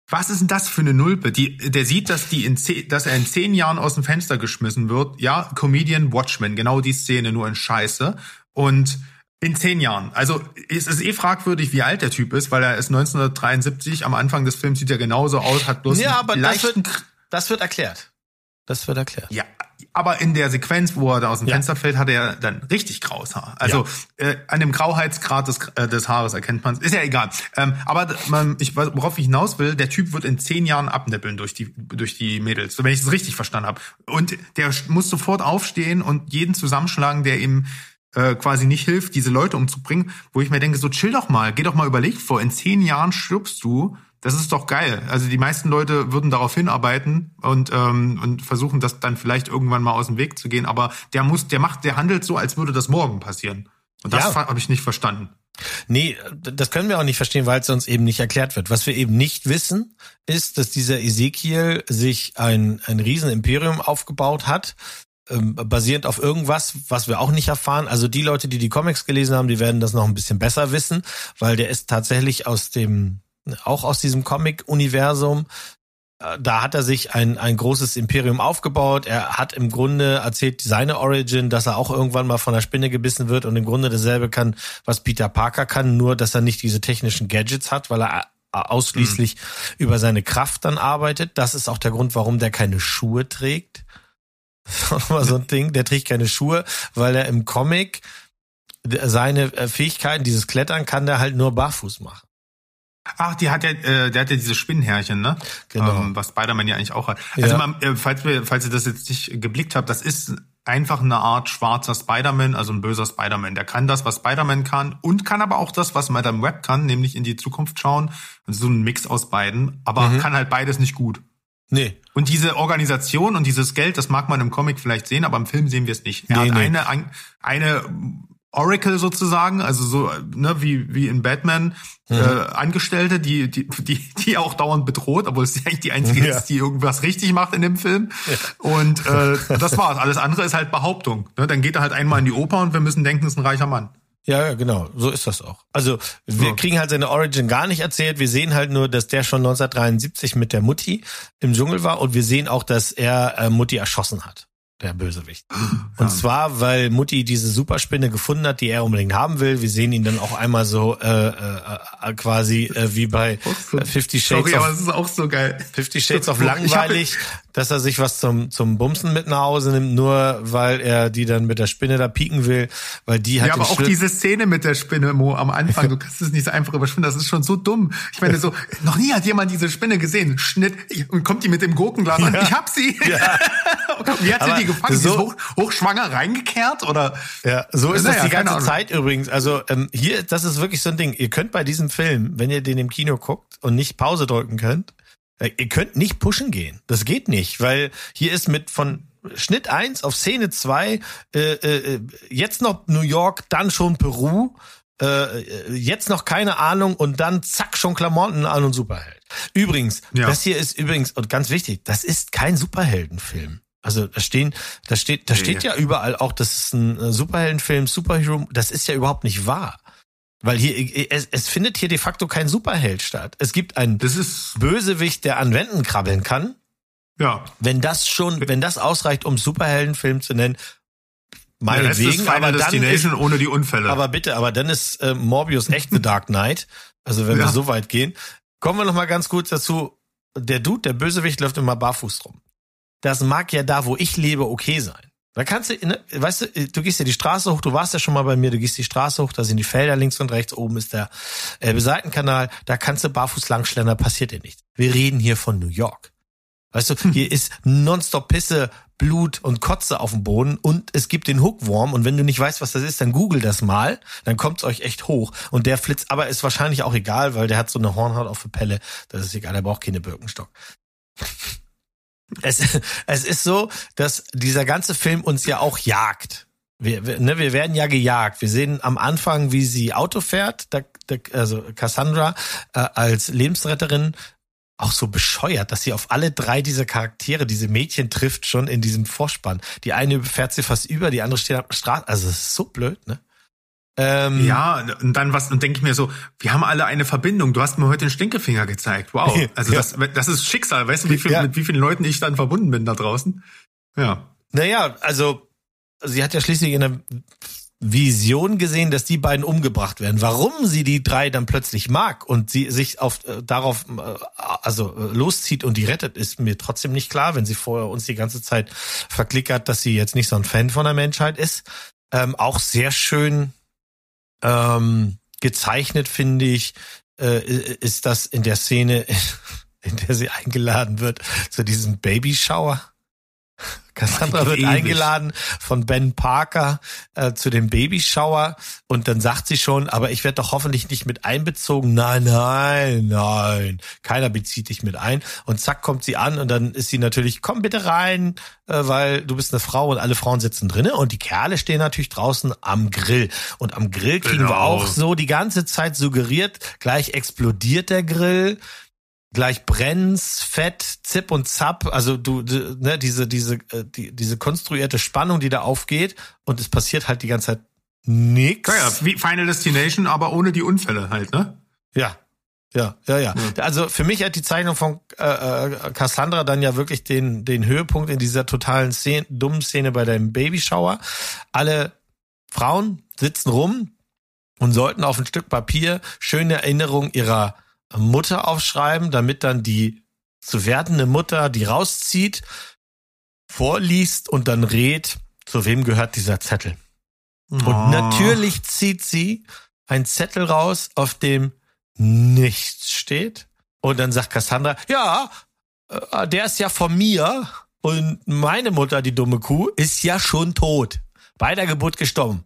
S2: Was ist denn das für eine Nulpe? Die, der sieht, dass, die in zehn, dass er in zehn Jahren aus dem Fenster geschmissen wird. Ja, Comedian Watchmen, genau die Szene, nur in Scheiße. Und in zehn Jahren. Also es ist eh fragwürdig, wie alt der Typ ist, weil er ist 1973, am Anfang des Films sieht er genauso aus, hat bloß
S1: Ja, aber das wird, das wird erklärt. Das wird erklärt.
S2: Ja, aber in der Sequenz, wo er da aus dem ja. Fenster fällt, hat er dann richtig graues Haar. Also ja. äh, an dem Grauheitsgrad des, äh, des Haares erkennt man es. Ist ja egal. Ähm, aber man, ich, worauf ich hinaus will, der Typ wird in zehn Jahren abnippeln durch die durch die Mädels, wenn ich es richtig verstanden habe. Und der muss sofort aufstehen und jeden zusammenschlagen, der ihm äh, quasi nicht hilft, diese Leute umzubringen, wo ich mir denke, so chill doch mal, geh doch mal überlegt vor, in zehn Jahren stirbst du, das ist doch geil. Also die meisten Leute würden darauf hinarbeiten und ähm, und versuchen, das dann vielleicht irgendwann mal aus dem Weg zu gehen. Aber der muss, der macht, der handelt so, als würde das morgen passieren. Und das ja. habe ich nicht verstanden.
S1: Nee, das können wir auch nicht verstehen, weil es uns eben nicht erklärt wird. Was wir eben nicht wissen, ist, dass dieser Ezekiel sich ein, ein Riesenimperium aufgebaut hat, ähm, basierend auf irgendwas, was wir auch nicht erfahren. Also die Leute, die die Comics gelesen haben, die werden das noch ein bisschen besser wissen, weil der ist tatsächlich aus dem, auch aus diesem Comic-Universum. Äh, da hat er sich ein, ein großes Imperium aufgebaut. Er hat im Grunde erzählt seine Origin, dass er auch irgendwann mal von der Spinne gebissen wird und im Grunde dasselbe kann, was Peter Parker kann, nur dass er nicht diese technischen Gadgets hat, weil er ausschließlich mhm. über seine Kraft dann arbeitet. Das ist auch der Grund, warum der keine Schuhe trägt *laughs* war so ein Ding, der trägt keine Schuhe, weil er im Comic seine äh, Fähigkeiten, dieses Klettern, kann der halt nur barfuß machen.
S2: Ach, die hat ja, äh, der hat ja diese Spinnenhärchen, ne?
S1: Genau.
S2: Ähm, was Spider-Man ja eigentlich auch hat. Also ja. man, äh, falls wir, falls ihr das jetzt nicht geblickt habt, das ist einfach eine Art schwarzer Spider-Man, also ein böser Spider-Man. Der kann das, was Spider-Man kann und kann aber auch das, was Madame Web kann, nämlich in die Zukunft schauen. Und so ein Mix aus beiden, aber mhm. kann halt beides nicht gut.
S1: Nee.
S2: Und diese Organisation und dieses Geld, das mag man im Comic vielleicht sehen, aber im Film sehen wir es nicht. Er nee, hat nee. eine, eine Oracle sozusagen, also so ne, wie wie in Batman mhm. äh, Angestellte, die die die die auch dauernd bedroht, obwohl es eigentlich die einzige ja. ist, die irgendwas richtig macht in dem Film. Ja. Und äh, das war's. Alles andere ist halt Behauptung. Ne? Dann geht er halt einmal in die Oper und wir müssen denken, es ist ein reicher Mann.
S1: Ja, genau, so ist das auch. Also wir ja. kriegen halt seine Origin gar nicht erzählt. Wir sehen halt nur, dass der schon 1973 mit der Mutti im Dschungel war und wir sehen auch, dass er äh, Mutti erschossen hat der Bösewicht. Und zwar, weil Mutti diese Superspinne gefunden hat, die er unbedingt haben will. Wir sehen ihn dann auch einmal so äh, äh, quasi äh, wie bei so, Fifty Shades
S2: sorry, of, aber es ist auch so geil.
S1: Fifty Shades of langweilig, dass er sich was zum zum Bumsen mit nach Hause nimmt, nur weil er die dann mit der Spinne da pieken will, weil die hat
S2: Ja, aber auch Schritt diese Szene mit der Spinne, Mo, am Anfang, *laughs* du kannst es nicht so einfach überspinnen, das ist schon so dumm. Ich meine so, noch nie hat jemand diese Spinne gesehen. Schnitt und kommt die mit dem Gurkenglas ja. an. Ich hab sie. Ja. *laughs* Wie hat sie die gefangen? So, hoch, hochschwanger reingekehrt oder?
S1: Ja, so ist das die ganze Zeit übrigens. Also ähm, hier, das ist wirklich so ein Ding. Ihr könnt bei diesem Film, wenn ihr den im Kino guckt und nicht Pause drücken könnt, ihr könnt nicht pushen gehen. Das geht nicht, weil hier ist mit von Schnitt eins auf Szene zwei äh, äh, jetzt noch New York, dann schon Peru, äh, jetzt noch keine Ahnung und dann zack schon Klamotten an und Superheld. Übrigens, ja. das hier ist übrigens und ganz wichtig, das ist kein Superheldenfilm. Also da stehen, da steht, da steht ja überall auch, das ist ein äh, Superheldenfilm, Superhero. Das ist ja überhaupt nicht wahr. Weil hier, es, es findet hier de facto kein Superheld statt. Es gibt einen Bösewicht, der an Wänden krabbeln kann.
S2: Ja.
S1: Wenn das schon, wenn das ausreicht, um Superheldenfilm zu nennen, meinetwegen,
S2: ja,
S1: aber dann ist,
S2: ohne die Unfälle.
S1: Aber bitte, aber dann ist äh, Morbius echt The Dark Knight. Also wenn ja. wir so weit gehen. Kommen wir noch mal ganz kurz dazu. Der Dude, der Bösewicht, läuft immer barfuß rum. Das mag ja da, wo ich lebe, okay sein. Da kannst du, ne, weißt du, du gehst ja die Straße hoch, du warst ja schon mal bei mir, du gehst die Straße hoch, da sind die Felder links und rechts, oben ist der Elbe Seitenkanal, da kannst du barfuß langschlendern, passiert dir nichts. Wir reden hier von New York. Weißt du, hier *laughs* ist nonstop Pisse, Blut und Kotze auf dem Boden und es gibt den Hookworm und wenn du nicht weißt, was das ist, dann google das mal, dann kommt's euch echt hoch und der flitzt, aber ist wahrscheinlich auch egal, weil der hat so eine Hornhaut auf der Pelle, das ist egal, der braucht keine Birkenstock. Es, es ist so, dass dieser ganze Film uns ja auch jagt. Wir, wir, ne, wir werden ja gejagt. Wir sehen am Anfang, wie sie Auto fährt, da, da, also Cassandra äh, als Lebensretterin auch so bescheuert, dass sie auf alle drei dieser Charaktere, diese Mädchen trifft schon in diesem Vorspann. Die eine fährt sie fast über, die andere steht am Straße. Also es ist so blöd, ne?
S2: Ähm, ja, und dann was, und denke ich mir so, wir haben alle eine Verbindung. Du hast mir heute den Stinkefinger gezeigt. Wow. *laughs* Also ja. das, das ist Schicksal. Weißt du, wie viel, ja. mit wie vielen Leuten ich dann verbunden bin da draußen? Ja.
S1: Naja, also sie hat ja schließlich in der Vision gesehen, dass die beiden umgebracht werden. Warum sie die drei dann plötzlich mag und sie sich auf äh, darauf äh, also äh, loszieht und die rettet, ist mir trotzdem nicht klar, wenn sie vorher uns die ganze Zeit verklickert, dass sie jetzt nicht so ein Fan von der Menschheit ist. Ähm, auch sehr schön ähm, gezeichnet, finde ich, äh, ist das in der Szene, *laughs* in der sie eingeladen wird zu diesem Babyshower. *laughs* Cassandra wird eingeladen von Ben Parker äh, zu dem Babyshower und dann sagt sie schon, aber ich werde doch hoffentlich nicht mit einbezogen. Nein, nein, nein. Keiner bezieht dich mit ein. Und zack kommt sie an und dann ist sie natürlich, komm bitte rein, äh, weil du bist eine Frau und alle Frauen sitzen drinnen und die Kerle stehen natürlich draußen am Grill. Und am Grill kriegen genau. wir auch so die ganze Zeit suggeriert, gleich explodiert der Grill gleich Brenns, Fett, Zip und Zap, also du, du ne, diese diese äh, die, diese konstruierte Spannung, die da aufgeht und es passiert halt die ganze Zeit nix.
S2: Ja, ja, wie Final Destination, aber ohne die Unfälle halt, ne?
S1: Ja. Ja, ja, ja. ja. Also für mich hat die Zeichnung von äh, äh, Cassandra dann ja wirklich den den Höhepunkt in dieser totalen Szene, dummen Szene bei deinem Babyshower. Alle Frauen sitzen rum und sollten auf ein Stück Papier schöne Erinnerungen ihrer Mutter aufschreiben, damit dann die zu werdende Mutter die rauszieht, vorliest und dann rät, zu wem gehört dieser Zettel. Oh. Und natürlich zieht sie einen Zettel raus, auf dem nichts steht. Und dann sagt Cassandra, ja, äh, der ist ja von mir. Und meine Mutter, die dumme Kuh, ist ja schon tot. Bei der Geburt gestorben.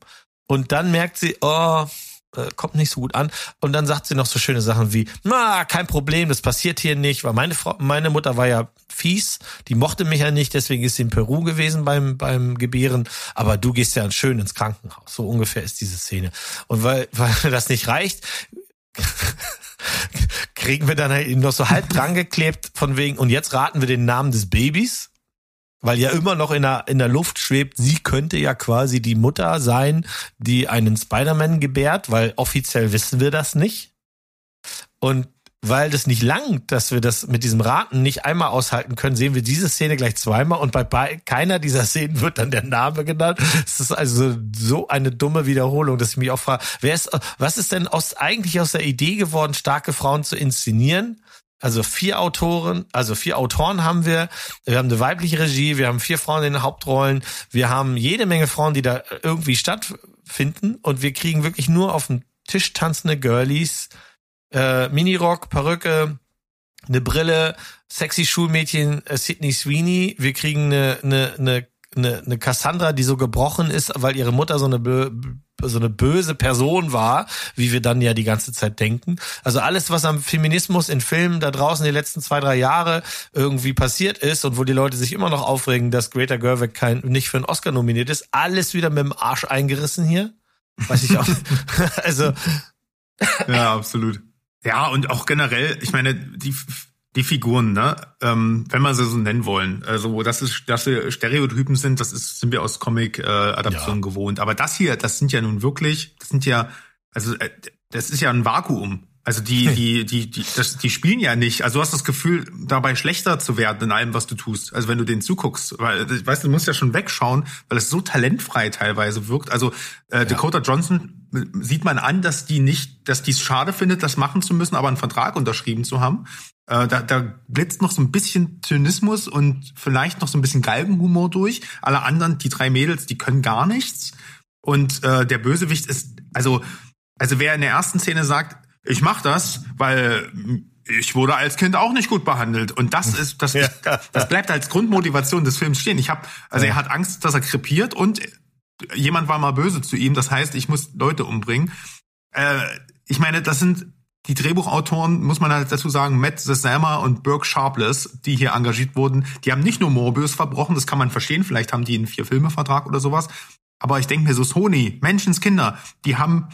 S1: Und dann merkt sie, oh, äh, kommt nicht so gut an. Und dann sagt sie noch so schöne Sachen wie, na, kein Problem, das passiert hier nicht, weil meine Frau, meine Mutter war ja fies, die mochte mich ja nicht, deswegen ist sie in Peru gewesen beim, beim Gebären, aber du gehst ja schön ins Krankenhaus. So ungefähr ist diese Szene. Und weil, *laughs* weil das nicht reicht, *laughs* kriegen wir dann halt eben noch so halb dran geklebt von wegen, und jetzt raten wir den Namen des Babys weil ja immer noch in der, in der Luft schwebt, sie könnte ja quasi die Mutter sein, die einen Spider-Man gebärt, weil offiziell wissen wir das nicht. Und weil das nicht langt, dass wir das mit diesem Raten nicht einmal aushalten können, sehen wir diese Szene gleich zweimal und bei, keiner dieser Szenen wird dann der Name genannt. Es ist also so eine dumme Wiederholung, dass ich mich auch frage, wer ist, was ist denn aus, eigentlich aus der Idee geworden, starke Frauen zu inszenieren? Also vier Autoren, also vier Autoren haben wir. Wir haben eine weibliche Regie, wir haben vier Frauen in den Hauptrollen, wir haben jede Menge Frauen, die da irgendwie stattfinden und wir kriegen wirklich nur auf dem Tisch tanzende Girlies, äh, Minirock, Perücke, eine Brille, sexy Schulmädchen, äh, Sydney Sweeney. Wir kriegen eine, eine, eine eine, eine Cassandra, die so gebrochen ist, weil ihre Mutter so eine so eine böse Person war, wie wir dann ja die ganze Zeit denken. Also alles, was am Feminismus in Filmen da draußen die letzten zwei, drei Jahre irgendwie passiert ist und wo die Leute sich immer noch aufregen, dass Greta Gerwig kein, nicht für einen Oscar nominiert ist, alles wieder mit dem Arsch eingerissen hier. Weiß ich auch. *laughs* also.
S2: Ja, absolut. Ja, und auch generell, ich meine, die die Figuren, ne? Ähm, wenn man sie so nennen wollen. Also, dass es, dass sie Stereotypen sind, das ist, sind wir aus Comic-Adaptionen äh, ja. gewohnt. Aber das hier, das sind ja nun wirklich, das sind ja, also äh, das ist ja ein Vakuum. Also die, die, die, die, das, die spielen ja nicht. Also du hast das Gefühl, dabei schlechter zu werden in allem, was du tust. Also wenn du denen zuguckst, weil, weißt du, du musst ja schon wegschauen, weil es so talentfrei teilweise wirkt. Also äh, ja. Dakota Johnson äh, sieht man an, dass die nicht, dass die es schade findet, das machen zu müssen, aber einen Vertrag unterschrieben zu haben. Äh, da, da blitzt noch so ein bisschen Zynismus und vielleicht noch so ein bisschen Galgenhumor durch. Alle anderen, die drei Mädels, die können gar nichts. Und äh, der Bösewicht ist, also, also wer in der ersten Szene sagt, ich mach das, weil ich wurde als Kind auch nicht gut behandelt und das ist das ja. das bleibt als Grundmotivation des Films stehen. Ich habe also ja. er hat Angst, dass er krepiert und jemand war mal böse zu ihm, das heißt, ich muss Leute umbringen. Äh, ich meine, das sind die Drehbuchautoren, muss man halt dazu sagen, Matt Zesama und Burke Sharpless, die hier engagiert wurden, die haben nicht nur Morbius verbrochen, das kann man verstehen, vielleicht haben die einen Vier-Filme-Vertrag oder sowas, aber ich denke mir so, Sony, Menschenskinder, die haben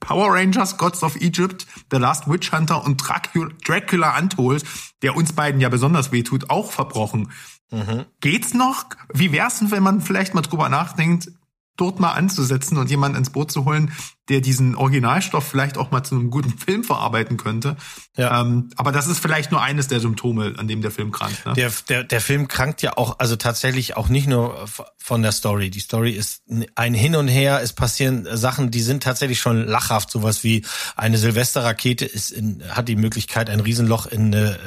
S2: Power Rangers, Gods of Egypt, The Last Witch Hunter und Dracula, Dracula Untold, der uns beiden ja besonders wehtut, auch verbrochen. Mhm. Geht's noch? Wie wär's denn, wenn man vielleicht mal drüber nachdenkt, dort mal anzusetzen und jemanden ins Boot zu holen, der diesen Originalstoff vielleicht auch mal zu einem guten *laughs* Film verarbeiten könnte. Ja. Ähm, aber das ist vielleicht nur eines der Symptome, an dem der Film krankt. Ne?
S1: Der, der, der Film krankt ja auch, also tatsächlich auch nicht nur von der Story. Die Story ist ein Hin und Her, es passieren Sachen, die sind tatsächlich schon lachhaft. Sowas wie eine Silvesterrakete ist in, hat die Möglichkeit, ein Riesenloch in eine,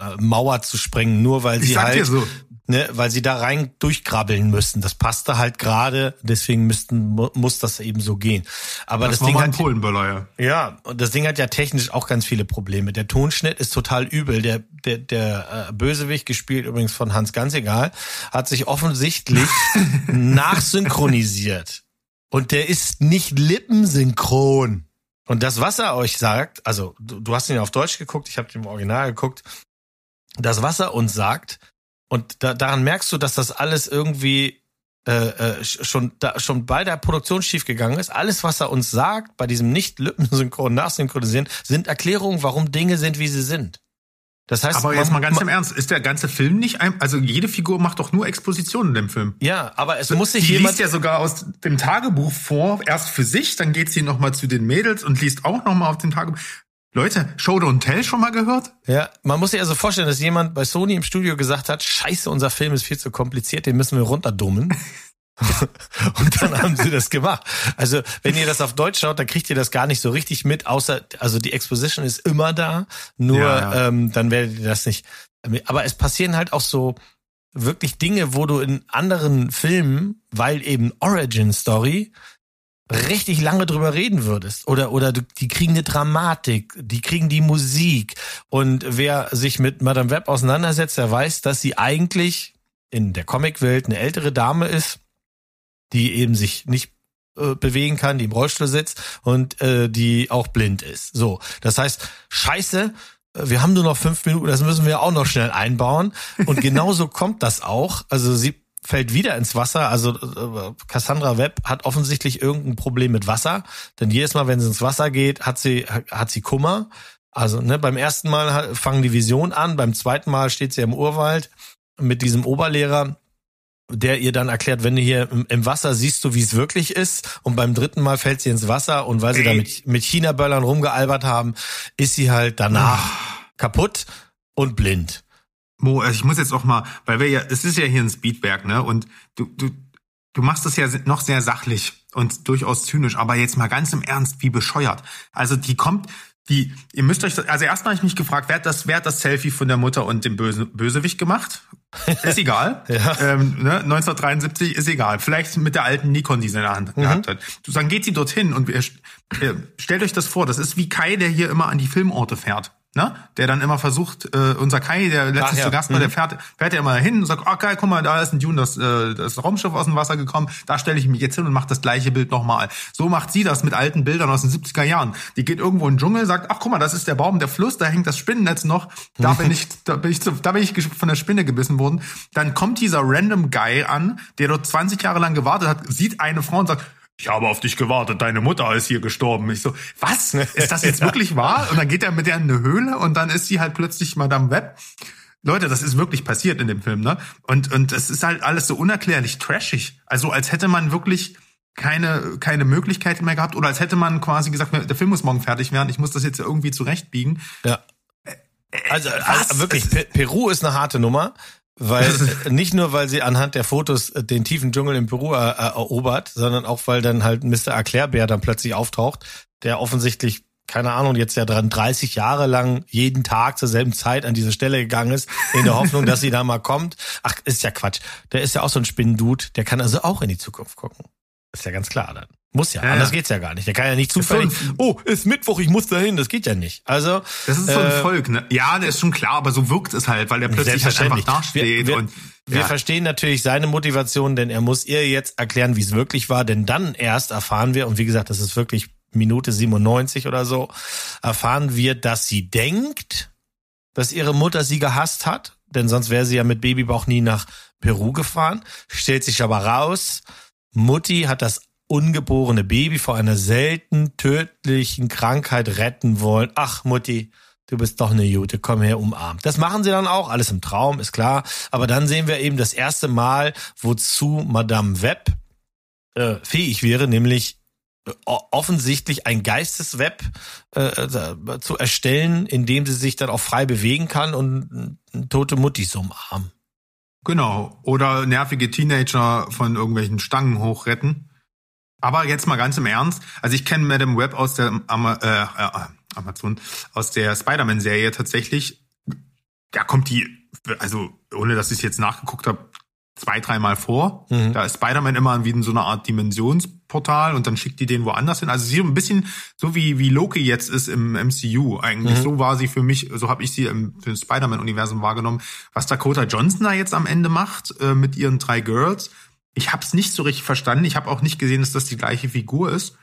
S1: eine Mauer zu sprengen, nur weil sie halt so ne, weil sie da rein durchgrabbeln müssen. Das passte halt gerade, deswegen müssten muss das eben so gehen. Aber das, das Ding hat
S2: Polenböller,
S1: ja. ja, und das Ding hat ja technisch auch ganz viele Probleme. Der Tonschnitt ist total übel. Der der der äh, Bösewicht gespielt übrigens von Hans ganz egal, hat sich offensichtlich *laughs* nachsynchronisiert. Und der ist nicht lippensynchron. Und das, was er euch sagt, also du, du hast ihn ja auf Deutsch geguckt, ich habe den im Original geguckt, das, was er uns sagt, und da, daran merkst du, dass das alles irgendwie äh, äh, schon da, schon bei der Produktion schiefgegangen ist. Alles, was er uns sagt, bei diesem nicht lippensynchron *laughs* nachsynchronisieren, sind Erklärungen, warum Dinge sind, wie sie sind.
S2: Das heißt, aber jetzt mal ganz im Ernst, ist der ganze Film nicht ein, also jede Figur macht doch nur Expositionen in dem Film.
S1: Ja, aber es so, muss sich
S2: die
S1: jemand
S2: liest ja sogar aus dem Tagebuch vor, erst für sich, dann geht sie noch mal zu den Mädels und liest auch noch mal auf dem Tagebuch. Leute, Show Don't Tell schon mal gehört?
S1: Ja, man muss sich also vorstellen, dass jemand bei Sony im Studio gesagt hat, scheiße, unser Film ist viel zu kompliziert, den müssen wir runterdummen. *laughs* und dann haben sie das gemacht. Also, wenn ihr das auf Deutsch schaut, dann kriegt ihr das gar nicht so richtig mit, außer, also die Exposition ist immer da, nur ja, ja. Ähm, dann werdet ihr das nicht. Aber es passieren halt auch so wirklich Dinge, wo du in anderen Filmen, weil eben Origin Story, richtig lange drüber reden würdest. Oder, oder die kriegen eine Dramatik, die kriegen die Musik. Und wer sich mit Madame Web auseinandersetzt, der weiß, dass sie eigentlich in der Comicwelt eine ältere Dame ist, die eben sich nicht äh, bewegen kann, die im Rollstuhl sitzt und äh, die auch blind ist. So, das heißt, scheiße, wir haben nur noch fünf Minuten, das müssen wir auch noch schnell einbauen. Und *laughs* genauso kommt das auch. Also sie fällt wieder ins Wasser. Also äh, Cassandra Webb hat offensichtlich irgendein Problem mit Wasser, denn jedes Mal, wenn sie ins Wasser geht, hat sie hat sie Kummer. Also ne, beim ersten Mal fangen die Vision an, beim zweiten Mal steht sie im Urwald mit diesem Oberlehrer, der ihr dann erklärt, wenn du hier im, Wasser siehst du, wie es wirklich ist. Und beim dritten Mal fällt sie ins Wasser und weil sie da mit, mit China-Böllern rumgealbert haben, ist sie halt danach oh. kaputt und blind.
S2: Mo, also ich muss jetzt auch mal, weil wir ja, es ist ja hier ein Speedwerk, ne? Und du, du, du machst das ja noch sehr sachlich und durchaus zynisch, aber jetzt mal ganz im Ernst, wie bescheuert. Also die kommt, die, ihr müsst euch, das, also erstmal habe ich mich gefragt, wer hat das, wer hat das Selfie von der Mutter und dem Böse, Bösewicht gemacht? *laughs* Ist egal. ja. ähm, ne? 1973 ist egal. Vielleicht mit der alten Nikon, die sie in der Hand mhm. gehabt hat. Dann geht sie dorthin und ihr, stellt euch das vor, das ist wie Kai, der hier immer an die Filmorte fährt ne? der dann immer versucht, äh, unser Kai, der letztes ja. zu Gast war, mhm. der fährt, fährt ja immer hin und sagt, oh geil, guck mal, da ist ein Dune, das, äh, das Raumschiff aus dem Wasser gekommen, da stelle ich mich jetzt hin und mache das gleiche Bild nochmal. So macht sie das mit alten Bildern aus den 70er Jahren. Die geht irgendwo in den Dschungel, sagt, ach guck mal, das ist der Baum, der Fluss, da hängt das Spinnennetz noch, da bin ich, da bin ich, da bin ich von der Spinne gebissen worden. Dann kommt dieser random Guy an, der dort 20 Jahre lang gewartet hat, sieht eine Frau und sagt, ich habe auf dich gewartet, deine Mutter ist hier gestorben. Ich so, was? Ist das jetzt *laughs* wirklich wahr? Und dann geht er mit der in eine Höhle und dann ist sie halt plötzlich Madame Web. Leute, das ist wirklich passiert in dem Film, ne? Und, und es ist halt alles so unerklärlich trashig. Also als hätte man wirklich keine, keine Möglichkeit mehr gehabt oder als hätte man quasi gesagt, der Film muss morgen fertig werden, ich muss das jetzt irgendwie zurechtbiegen.
S1: Ja. Also, also wirklich, Peru ist eine harte Nummer. Weil *laughs* nicht nur, weil sie anhand der Fotos den tiefen Dschungel in Peru er, erobert, sondern auch, weil dann halt Mr. Erklärbär dann plötzlich auftaucht, der offensichtlich, keine Ahnung, jetzt ja dran 30 Jahre lang jeden Tag zur selben Zeit an diese Stelle gegangen ist, in der Hoffnung, dass sie da mal kommt. Ach, ist ja Quatsch. Der ist ja auch so ein Spinnendude, der kann also auch in die Zukunft gucken. Ist ja ganz klar dann. Muss ja, ja anders ja. geht's ja gar nicht. Der kann ja nicht zufällig, ist oh, ist Mittwoch, ich muss dahin, das geht ja nicht. Also
S2: Das ist so ein äh, Volk, ne? Ja, der ist schon klar, aber so wirkt es halt, weil der plötzlich halt einfach dasteht
S1: wir, wir,
S2: und
S1: wir verstehen natürlich seine Motivation, denn er muss ihr jetzt erklären, wie es wirklich war, denn dann erst erfahren wir und wie gesagt, das ist wirklich Minute 97 oder so, erfahren wir, dass sie denkt, dass ihre Mutter sie gehasst hat, denn sonst wäre sie ja mit Babybauch nie nach Peru gefahren, stellt sich aber raus, Mutti hat das ungeborene Baby vor einer selten tödlichen Krankheit retten wollen. Ach, Mutti, du bist doch eine Jute, komm her, umarmt. Das machen sie dann auch, alles im Traum, ist klar. Aber dann sehen wir eben das erste Mal, wozu Madame Webb äh, fähig wäre, nämlich äh, offensichtlich ein Geistesweb äh, äh, zu erstellen, in dem sie sich dann auch frei bewegen kann und tote Muttis umarmen.
S2: Genau. Oder nervige Teenager von irgendwelchen Stangen hochretten. Aber jetzt mal ganz im Ernst. Also ich kenne Madame Web aus der äh, äh, Amazon, aus der Spider-Man-Serie tatsächlich. Da kommt die, also ohne dass ich es jetzt nachgeguckt habe, zwei, dreimal vor. Mhm. Da ist Spider-Man immer wie in so einer Art Dimensionsportal und dann schickt die den woanders hin. Also sie ein bisschen so wie, wie Loki jetzt ist im MCU eigentlich. Mhm. So war sie für mich, so habe ich sie im, im Spider-Man-Universum wahrgenommen. Was Dakota Johnson da jetzt am Ende macht äh, mit ihren drei Girls, ich habe es nicht so richtig verstanden. Ich habe auch nicht gesehen, dass das die gleiche Figur ist.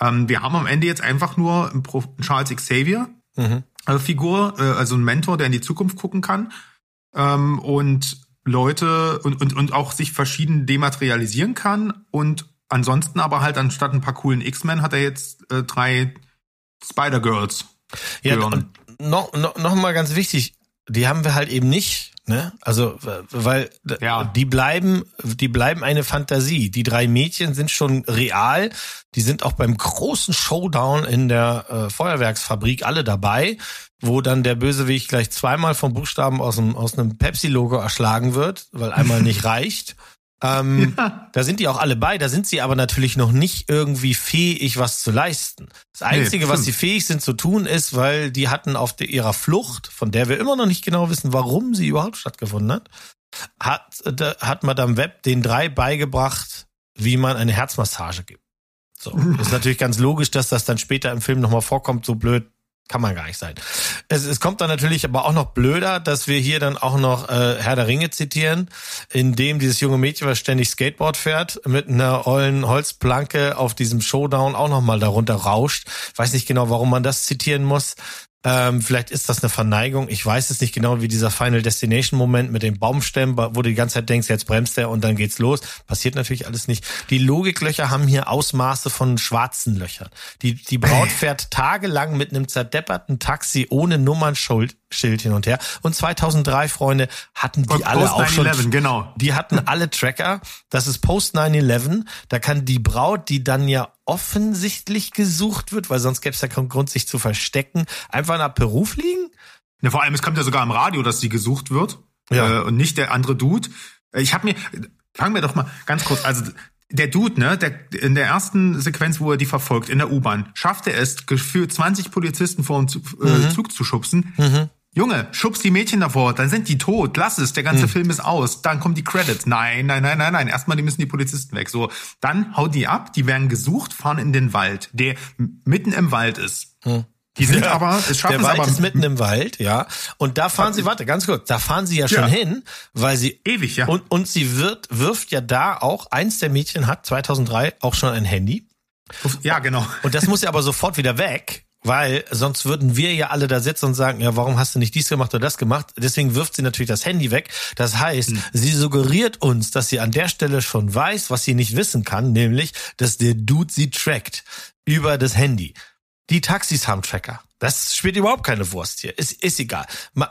S2: Ähm, wir haben am Ende jetzt einfach nur einen Charles Xavier mhm. also Figur, äh, also ein Mentor, der in die Zukunft gucken kann ähm, und Leute und, und, und auch sich verschieden dematerialisieren kann und ansonsten aber halt anstatt ein paar coolen X-Men hat er jetzt äh, drei Spider-Girls.
S1: Ja, und noch, noch, noch mal ganz wichtig, die haben wir halt eben nicht Ne? Also, weil ja. die bleiben, die bleiben eine Fantasie. Die drei Mädchen sind schon real. Die sind auch beim großen Showdown in der äh, Feuerwerksfabrik alle dabei, wo dann der Bösewicht gleich zweimal vom Buchstaben aus einem, aus einem Pepsi-Logo erschlagen wird, weil einmal *laughs* nicht reicht. Ähm, ja. Da sind die auch alle bei, da sind sie aber natürlich noch nicht irgendwie fähig, was zu leisten. Das Einzige, nee, was sie fähig sind zu tun, ist, weil die hatten auf der, ihrer Flucht, von der wir immer noch nicht genau wissen, warum sie überhaupt stattgefunden hat, hat, da, hat Madame Webb den drei beigebracht, wie man eine Herzmassage gibt. So. *laughs* ist natürlich ganz logisch, dass das dann später im Film nochmal vorkommt, so blöd kann man gar nicht sein. Es, es kommt dann natürlich aber auch noch blöder, dass wir hier dann auch noch äh, Herr der Ringe zitieren, in dem dieses junge Mädchen, was ständig Skateboard fährt, mit einer ollen Holzplanke auf diesem Showdown auch nochmal darunter rauscht. Weiß nicht genau, warum man das zitieren muss. Ähm, vielleicht ist das eine Verneigung. Ich weiß es nicht genau, wie dieser Final Destination Moment mit dem Baumstämmen, wo du die ganze Zeit denkst, jetzt bremst er und dann geht's los. Passiert natürlich alles nicht. Die Logiklöcher haben hier Ausmaße von schwarzen Löchern. Die, die Braut *laughs* fährt tagelang mit einem zerdepperten Taxi ohne Nummernschild Schild hin und her. Und 2003, Freunde, hatten die und alle auch schon.
S2: Genau.
S1: Die hatten alle Tracker. Das ist Post 9-11. Da kann die Braut, die dann ja offensichtlich gesucht wird, weil sonst gäbe es ja keinen Grund, sich zu verstecken, einfach nach Peru fliegen?
S2: Ja, vor allem, es kommt ja sogar im Radio, dass sie gesucht wird. Ja. Äh, und nicht der andere Dude. Ich habe mir, fangen wir doch mal ganz kurz, also der Dude, ne, der in der ersten Sequenz, wo er die verfolgt, in der U-Bahn, schafft er es, gefühlt 20 Polizisten vor dem Zug, äh, mhm. Zug zu schubsen. Mhm. Junge, schubs die Mädchen davor, dann sind die tot, lass es, der ganze mhm. Film ist aus, dann kommen die Credits. Nein, nein, nein, nein, nein, erstmal, die müssen die Polizisten weg. So, dann hauen die ab, die werden gesucht, fahren in den Wald, der mitten im Wald ist. Mhm. Die sind ja, aber, es schaffen
S1: der Wald
S2: aber,
S1: ist mitten im Wald, ja. Und da fahren sie, warte, ganz kurz, da fahren sie ja schon ja. hin, weil sie
S2: ewig, ja.
S1: Und und sie wird wirft ja da auch eins der Mädchen hat 2003 auch schon ein Handy.
S2: Ja, genau.
S1: Und das muss ja aber sofort wieder weg, weil sonst würden wir ja alle da sitzen und sagen, ja, warum hast du nicht dies gemacht oder das gemacht? Deswegen wirft sie natürlich das Handy weg. Das heißt, hm. sie suggeriert uns, dass sie an der Stelle schon weiß, was sie nicht wissen kann, nämlich, dass der Dude sie trackt über das Handy. Die Taxis haben Tracker. Das spielt überhaupt keine Wurst hier. Ist, ist egal. Äh,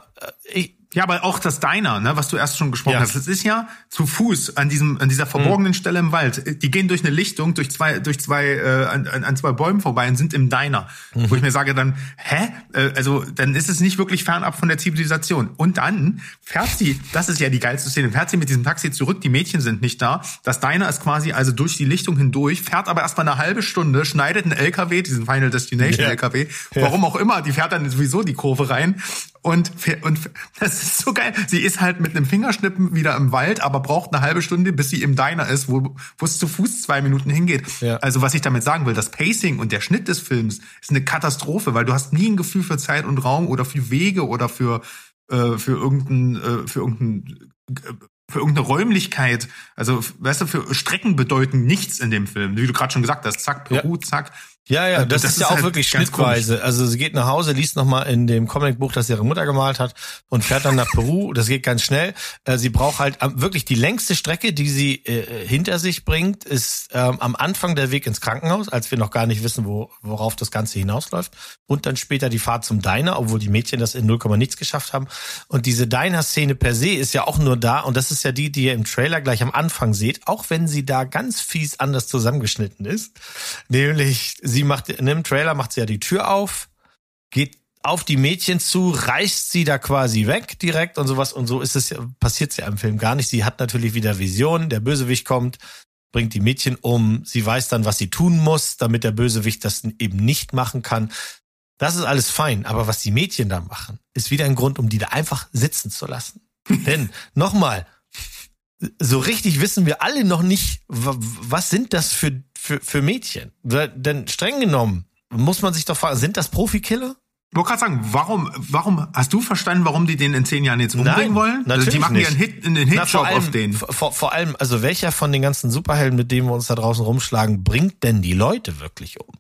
S1: ich,
S2: Ja, aber auch das Diner, ne, was du erst schon gesprochen ja. hast, das ist ja zu Fuß an diesem an dieser verborgenen mhm. Stelle im Wald. Die gehen durch eine Lichtung, durch zwei durch zwei äh, an, an zwei Bäumen vorbei und sind im Diner, mhm. wo ich mir sage dann, hä, äh, also dann ist es nicht wirklich fernab von der Zivilisation. Und dann fährt sie, das ist ja die geilste Szene, fährt sie mit diesem Taxi zurück, die Mädchen sind nicht da. Das Diner ist quasi also durch die Lichtung hindurch, fährt aber erstmal eine halbe Stunde, schneidet einen LKW, diesen Final Destination ja. LKW, warum ja. auch immer, die fährt dann sowieso die Kurve rein und, und *laughs* das ist so geil. Sie ist halt mit einem Fingerschnippen wieder im Wald, aber braucht eine halbe Stunde, bis sie im Diner ist, wo, wo es zu Fuß zwei Minuten hingeht. Ja. Also was ich damit sagen will, das Pacing und der Schnitt des Films ist eine Katastrophe, weil du hast nie ein Gefühl für Zeit und Raum oder für Wege oder für, äh, für irgendein, äh, für irgendein äh, für irgendeine Räumlichkeit, also weißt du, für Strecken bedeuten nichts in dem Film. Wie du gerade schon gesagt hast, zack, Peru, ja. zack.
S1: Ja, ja, das, das ist ja auch halt wirklich schnittweise. Komisch. Also sie geht nach Hause, liest nochmal in dem Comicbuch, das ihre Mutter gemalt hat und fährt dann nach Peru. Das geht ganz schnell. Äh, sie braucht halt wirklich die längste Strecke, die sie äh, hinter sich bringt, ist ähm, am Anfang der Weg ins Krankenhaus, als wir noch gar nicht wissen, wo, worauf das Ganze hinausläuft. Und dann später die Fahrt zum Diner, obwohl die Mädchen das in 0, nichts geschafft haben. Und diese Diner-Szene per se ist ja auch nur da. Und das ist ja die, die ihr im Trailer gleich am Anfang seht, auch wenn sie da ganz fies anders zusammengeschnitten ist. Nämlich sie macht, in dem Trailer macht sie ja die Tür auf, geht auf die Mädchen zu, reißt sie da quasi weg direkt und sowas und so ist es passiert ja im Film gar nicht. Sie hat natürlich wieder Visionen, der Bösewicht kommt, bringt die Mädchen um, sie weiß dann, was sie tun muss, damit der Bösewicht das eben nicht machen kann. Das ist alles fein, aber was die Mädchen da machen, ist wieder ein Grund, um die da einfach sitzen zu lassen. *laughs* Denn nochmal, so richtig wissen wir alle noch nicht, was sind das für, für, für Mädchen? Denn streng genommen muss man sich doch fragen, sind das Profikiller?
S2: Ich wollte gerade sagen, warum, warum, hast du verstanden, warum die den in zehn Jahren jetzt umbringen Nein, wollen?
S1: Natürlich also
S2: die machen
S1: nicht.
S2: ja einen Hit, einen Hitjob auf den.
S1: Vor, vor allem, also welcher von den ganzen Superhelden, mit denen wir uns da draußen rumschlagen, bringt denn die Leute wirklich um?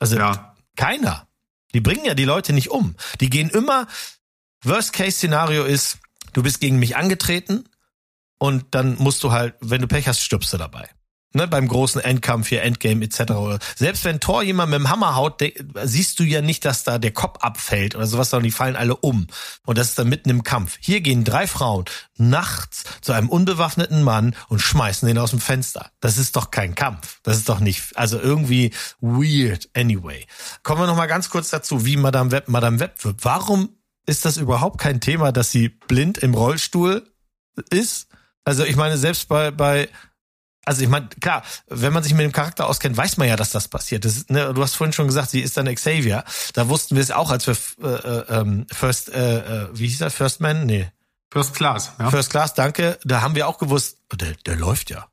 S1: Also ja. keiner. Die bringen ja die Leute nicht um. Die gehen immer, Worst-Case-Szenario ist, du bist gegen mich angetreten, und dann musst du halt, wenn du Pech hast, stirbst du dabei. Ne, beim großen Endkampf hier, Endgame etc. Selbst wenn Thor jemand mit dem Hammer haut, siehst du ja nicht, dass da der Kopf abfällt oder sowas, sondern die fallen alle um. Und das ist dann mitten im Kampf. Hier gehen drei Frauen nachts zu einem unbewaffneten Mann und schmeißen den aus dem Fenster. Das ist doch kein Kampf. Das ist doch nicht, also irgendwie weird anyway. Kommen wir noch mal ganz kurz dazu, wie Madame Web Madame Web wird. Warum ist das überhaupt kein Thema, dass sie blind im Rollstuhl ist? Also ich meine, selbst bei, bei also ich meine, klar, wenn man sich mit dem Charakter auskennt, weiß man ja, dass das passiert. Das ist, ne, du hast vorhin schon gesagt, sie ist dann Xavier. Da wussten wir es auch, als wir äh, äh, ähm, First, äh, äh, wie hieß er, First Man? Nee.
S2: First Class,
S1: ja. First Class, danke. Da haben wir auch gewusst, der, der läuft ja.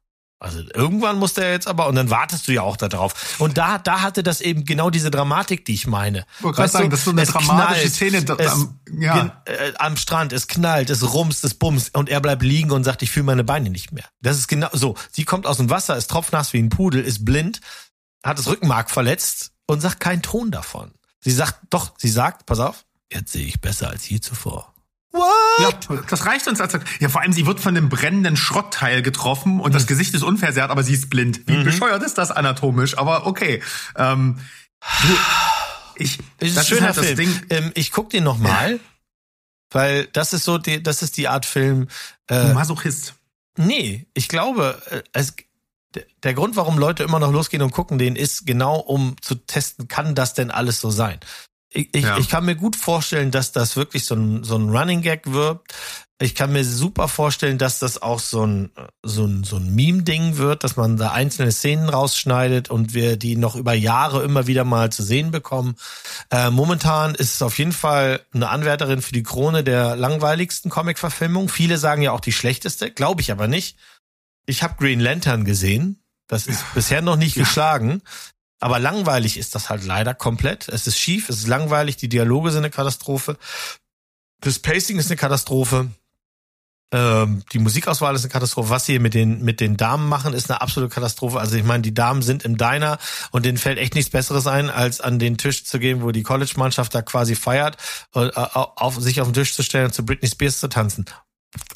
S1: Also irgendwann muss der jetzt aber und dann wartest du ja auch darauf. Und da, da hatte das eben genau diese Dramatik, die ich meine.
S2: Ich wollte sagen, das ist so eine dramatische knallt, Szene
S1: es, am, ja. äh, am Strand. Es knallt, es rumst, es bumst und er bleibt liegen und sagt, ich fühle meine Beine nicht mehr. Das ist genau so. Sie kommt aus dem Wasser, ist tropfnass wie ein Pudel, ist blind, hat das Rückenmark verletzt und sagt keinen Ton davon. Sie sagt, doch, sie sagt, pass auf, jetzt sehe ich besser als je zuvor.
S2: What? Ja, das reicht uns als. Ja, vor allem, sie wird von einem brennenden Schrottteil getroffen und mhm. das Gesicht ist unversehrt, aber sie ist blind. Wie mhm. bescheuert ist das anatomisch? Aber okay. Ähm,
S1: ich, ist das ist halt das Ding. Ähm, ich guck den noch mal, weil das ist so, die, das ist die Art Film.
S2: Äh, Masochist.
S1: Nee, ich glaube, äh, es, der Grund, warum Leute immer noch losgehen und gucken, den ist genau, um zu testen, kann das denn alles so sein? Ich, ja. ich kann mir gut vorstellen, dass das wirklich so ein, so ein Running Gag wird. Ich kann mir super vorstellen, dass das auch so ein, so ein, so ein Meme-Ding wird, dass man da einzelne Szenen rausschneidet und wir die noch über Jahre immer wieder mal zu sehen bekommen. Äh, momentan ist es auf jeden Fall eine Anwärterin für die Krone der langweiligsten Comic-Verfilmung. Viele sagen ja auch die schlechteste, glaube ich aber nicht. Ich habe Green Lantern gesehen. Das ist bisher noch nicht ja. geschlagen. Aber langweilig ist das halt leider komplett. Es ist schief, es ist langweilig, die Dialoge sind eine Katastrophe. Das Pacing ist eine Katastrophe. Ähm, die Musikauswahl ist eine Katastrophe. Was sie mit den, mit den Damen machen, ist eine absolute Katastrophe. Also ich meine, die Damen sind im Diner und denen fällt echt nichts Besseres ein, als an den Tisch zu gehen, wo die College-Mannschaft da quasi feiert, äh, auf, sich auf den Tisch zu stellen und zu Britney Spears zu tanzen.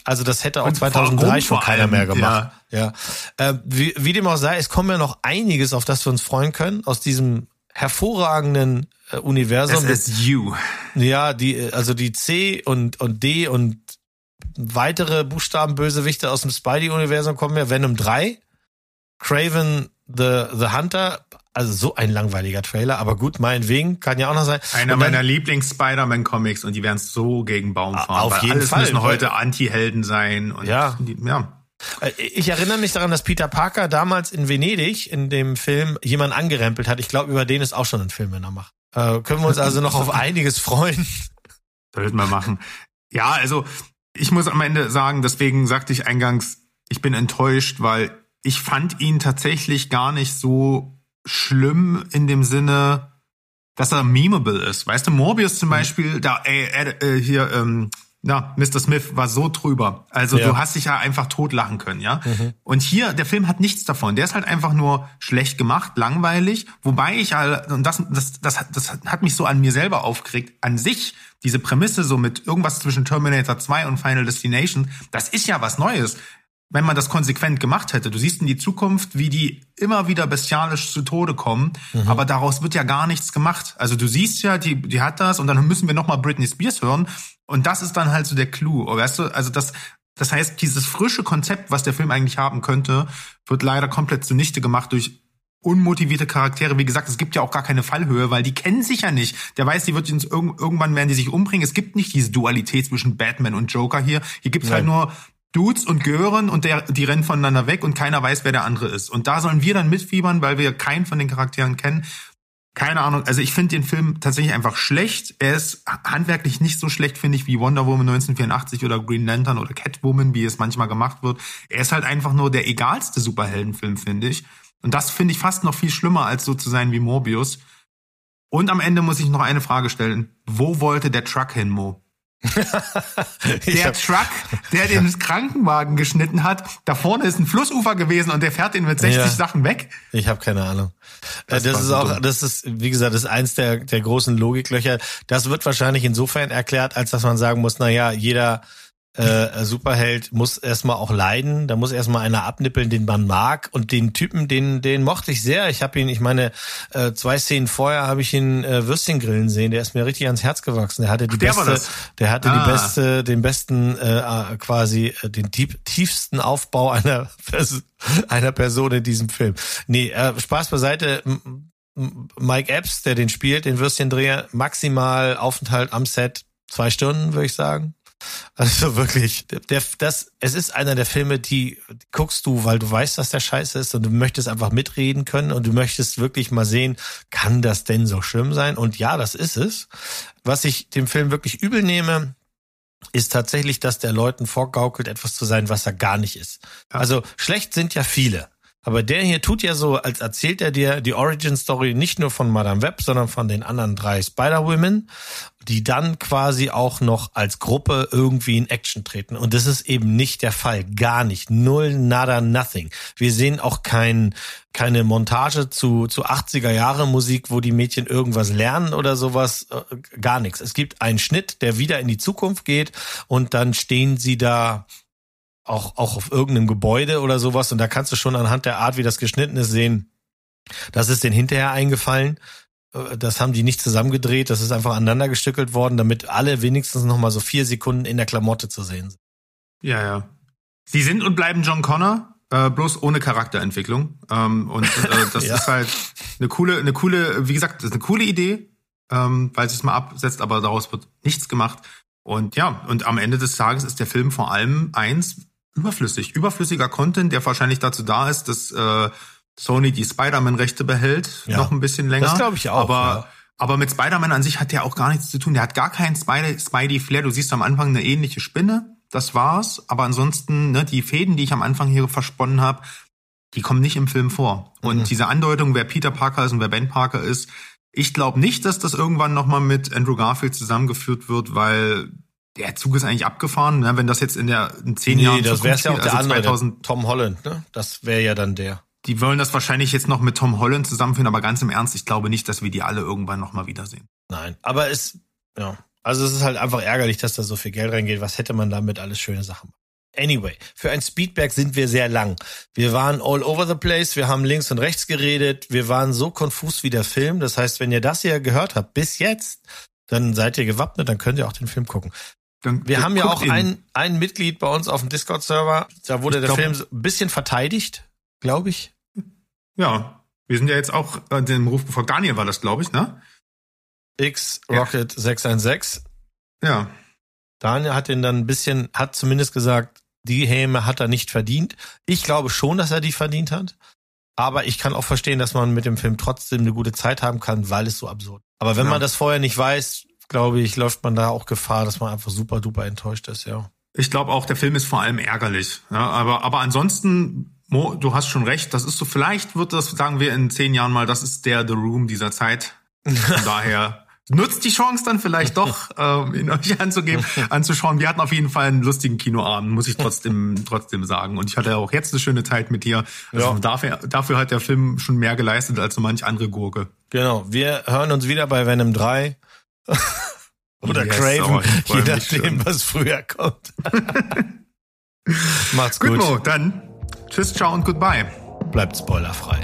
S1: Also das hätte auch und 2003 schon keiner mehr gemacht. Ja. ja. Äh, wie, wie dem auch sei, es kommen ja noch einiges, auf das wir uns freuen können, aus diesem hervorragenden äh, Universum.
S2: SSU.
S1: Ja, die, also die C und, und D und weitere Buchstabenbösewichte aus dem Spidey-Universum kommen ja. Venom 3, Craven the, the Hunter, also so ein langweiliger Trailer, aber gut, meinetwegen, kann ja auch noch sein.
S2: Einer dann, meiner Lieblings-Spider-Man-Comics und die werden so gegen Baum fahren.
S1: Auf jeden alles Fall.
S2: müssen heute Anti-Helden sein.
S1: Und ja. Die, ja. Äh, ich erinnere mich daran, dass Peter Parker damals in Venedig in dem Film jemand angerempelt hat. Ich glaube, über den ist auch schon ein Film, wenn er macht. Äh, können wir uns also noch auf *laughs* einiges freuen.
S2: Sollten wir machen. Ja, also ich muss am Ende sagen, deswegen sagte ich eingangs, ich bin enttäuscht, weil ich fand ihn tatsächlich gar nicht so schlimm in dem Sinne, dass er memeable ist. Weißt du, Morbius zum mhm. Beispiel, da ey, äh, hier ähm, na, Mr. Smith war so drüber. Also ja. du hast dich ja einfach totlachen können, ja. Mhm. Und hier, der Film hat nichts davon. Der ist halt einfach nur schlecht gemacht, langweilig. Wobei ich halt, und das, das, das, das hat mich so an mir selber aufgeregt, an sich, diese Prämisse so mit irgendwas zwischen Terminator 2 und Final Destination, das ist ja was Neues wenn man das konsequent gemacht hätte. Du siehst in die Zukunft, wie die immer wieder bestialisch zu Tode kommen, mhm. aber daraus wird ja gar nichts gemacht. Also du siehst ja, die, die hat das und dann müssen wir nochmal Britney Spears hören und das ist dann halt so der Clou. Weißt du, also das, das heißt, dieses frische Konzept, was der Film eigentlich haben könnte, wird leider komplett zunichte gemacht durch unmotivierte Charaktere. Wie gesagt, es gibt ja auch gar keine Fallhöhe, weil die kennen sich ja nicht. Der weiß, die wird irgendwann werden die sich umbringen. Es gibt nicht diese Dualität zwischen Batman und Joker hier. Hier gibt's halt nur Dudes und Gören und der, die rennen voneinander weg und keiner weiß, wer der andere ist. Und da sollen wir dann mitfiebern, weil wir keinen von den Charakteren kennen. Keine Ahnung. Also ich finde den Film tatsächlich einfach schlecht. Er ist handwerklich nicht so schlecht, finde ich, wie Wonder Woman 1984 oder Green Lantern oder Catwoman, wie es manchmal gemacht wird. Er ist halt einfach nur der egalste Superheldenfilm, finde ich. Und das finde ich fast noch viel schlimmer, als so zu sein wie Morbius. Und am Ende muss ich noch eine Frage stellen. Wo wollte der Truck hin, Mo? *laughs* der Truck, der den Krankenwagen geschnitten hat, da vorne ist ein Flussufer gewesen und der fährt ihn mit 60 ja, Sachen weg.
S1: Ich habe keine Ahnung. Das, das ist auch, dumm. das ist, wie gesagt, das ist eins der, der großen Logiklöcher. Das wird wahrscheinlich insofern erklärt, als dass man sagen muss, na ja, jeder äh, Superheld muss erstmal auch leiden, da muss erstmal einer abnippeln, den man mag und den Typen, den den mochte ich sehr. Ich habe ihn, ich meine, äh, zwei Szenen vorher habe ich ihn äh, Würstchen grillen sehen, der ist mir richtig ans Herz gewachsen. Der hatte die der beste der hatte ah. die beste den besten äh, quasi äh, den tief, tiefsten Aufbau einer *laughs* einer Person in diesem Film. Nee, äh, Spaß beiseite. Mike Epps, der den spielt, den Würstchendreher, maximal Aufenthalt am Set zwei Stunden, würde ich sagen. Also wirklich, der, das, es ist einer der Filme, die, die guckst du, weil du weißt, dass der scheiße ist und du möchtest einfach mitreden können und du möchtest wirklich mal sehen, kann das denn so schlimm sein? Und ja, das ist es. Was ich dem Film wirklich übel nehme, ist tatsächlich, dass der Leuten vorgaukelt, etwas zu sein, was er gar nicht ist. Also schlecht sind ja viele. Aber der hier tut ja so, als erzählt er dir die Origin Story nicht nur von Madame Web, sondern von den anderen drei Spider-Women, die dann quasi auch noch als Gruppe irgendwie in Action treten. Und das ist eben nicht der Fall. Gar nicht. Null, nada, nothing. Wir sehen auch kein, keine Montage zu, zu 80er Jahre Musik, wo die Mädchen irgendwas lernen oder sowas. Äh, gar nichts. Es gibt einen Schnitt, der wieder in die Zukunft geht und dann stehen sie da auch, auch auf irgendeinem Gebäude oder sowas. Und da kannst du schon anhand der Art, wie das geschnitten ist, sehen, das ist denen hinterher eingefallen. Äh, das haben die nicht zusammengedreht. Das ist einfach aneinander gestückelt worden, damit alle wenigstens noch mal so vier Sekunden in der Klamotte zu sehen sind.
S2: Ja, ja. Sie sind und bleiben John Connor, äh, bloß ohne Charakterentwicklung. Ähm, und äh, *laughs* das ja. ist halt eine coole, eine coole, wie gesagt, das ist eine coole Idee, ähm, weil sie es mal absetzt, aber daraus wird nichts gemacht. Und ja, und am Ende des Tages ist der Film vor allem eins, überflüssig. Überflüssiger Content, der wahrscheinlich dazu da ist, dass äh, Sony die Spider-Man-Rechte behält, ja. noch ein bisschen länger. Das
S1: glaube ich auch.
S2: Aber,
S1: ja.
S2: aber mit Spider-Man an sich hat der auch gar nichts zu tun. Der hat gar keinen Spidey-Flair. Du siehst am Anfang eine ähnliche Spinne, das war's. Aber ansonsten, ne, die Fäden, die ich am Anfang hier versponnen habe, die kommen nicht im Film vor. Und mhm. diese Andeutung, wer Peter Parker ist und wer Ben Parker ist, ich glaube nicht, dass das irgendwann nochmal mit Andrew Garfield zusammengeführt wird, weil der Zug ist eigentlich abgefahren, ne? wenn das jetzt in der in zehn nee, Jahren
S1: das wäre ja auch der also andere, 2000, Tom Holland, ne? Das wäre ja dann der.
S2: Die wollen das wahrscheinlich jetzt noch mit Tom Holland zusammenführen, aber ganz im Ernst, ich glaube nicht, dass wir die alle irgendwann noch mal wiedersehen.
S1: Nein, aber es ja, also es ist halt einfach ärgerlich, dass da so viel Geld reingeht. Was hätte man damit alles schöne Sachen? Anyway, für ein Speedback sind wir sehr lang. Wir waren all over the place, wir haben links und rechts geredet, wir waren so konfus wie der Film. Das heißt, wenn ihr das hier gehört habt bis jetzt, dann seid ihr gewappnet, dann könnt ihr auch den Film gucken. Dann, wir haben ja auch ein, ein Mitglied bei uns auf dem Discord-Server. Da wurde ich der glaub, Film ein bisschen verteidigt, glaube ich.
S2: Ja, wir sind ja jetzt auch äh, dem Ruf vor Daniel war das, glaube ich, ne?
S1: X Rocket ja. 616.
S2: Ja.
S1: Daniel hat den dann ein bisschen, hat zumindest gesagt, die Häme hat er nicht verdient. Ich glaube schon, dass er die verdient hat. Aber ich kann auch verstehen, dass man mit dem Film trotzdem eine gute Zeit haben kann, weil es so absurd. Aber wenn ja. man das vorher nicht weiß, glaube ich, läuft man da auch Gefahr, dass man einfach super duper enttäuscht ist, ja.
S2: Ich glaube auch, der Film ist vor allem ärgerlich. Ja, aber, aber ansonsten, Mo, du hast schon recht, das ist so, vielleicht wird das, sagen wir in zehn Jahren mal, das ist der The Room dieser Zeit. Von *laughs* daher nutzt die Chance dann vielleicht doch, *laughs* ähm, ihn euch anzugeben, anzuschauen. Wir hatten auf jeden Fall einen lustigen Kinoabend, muss ich trotzdem trotzdem sagen. Und ich hatte auch jetzt eine schöne Zeit mit dir. Also ja. dafür, dafür hat der Film schon mehr geleistet als so manch andere Gurke.
S1: Genau. Wir hören uns wieder bei Venom 3. Oder yes, Craven, je nachdem, was früher kommt. *laughs*
S2: Macht's gut. Gut, Mo, dann tschüss, ciao und goodbye.
S1: Bleibt spoilerfrei.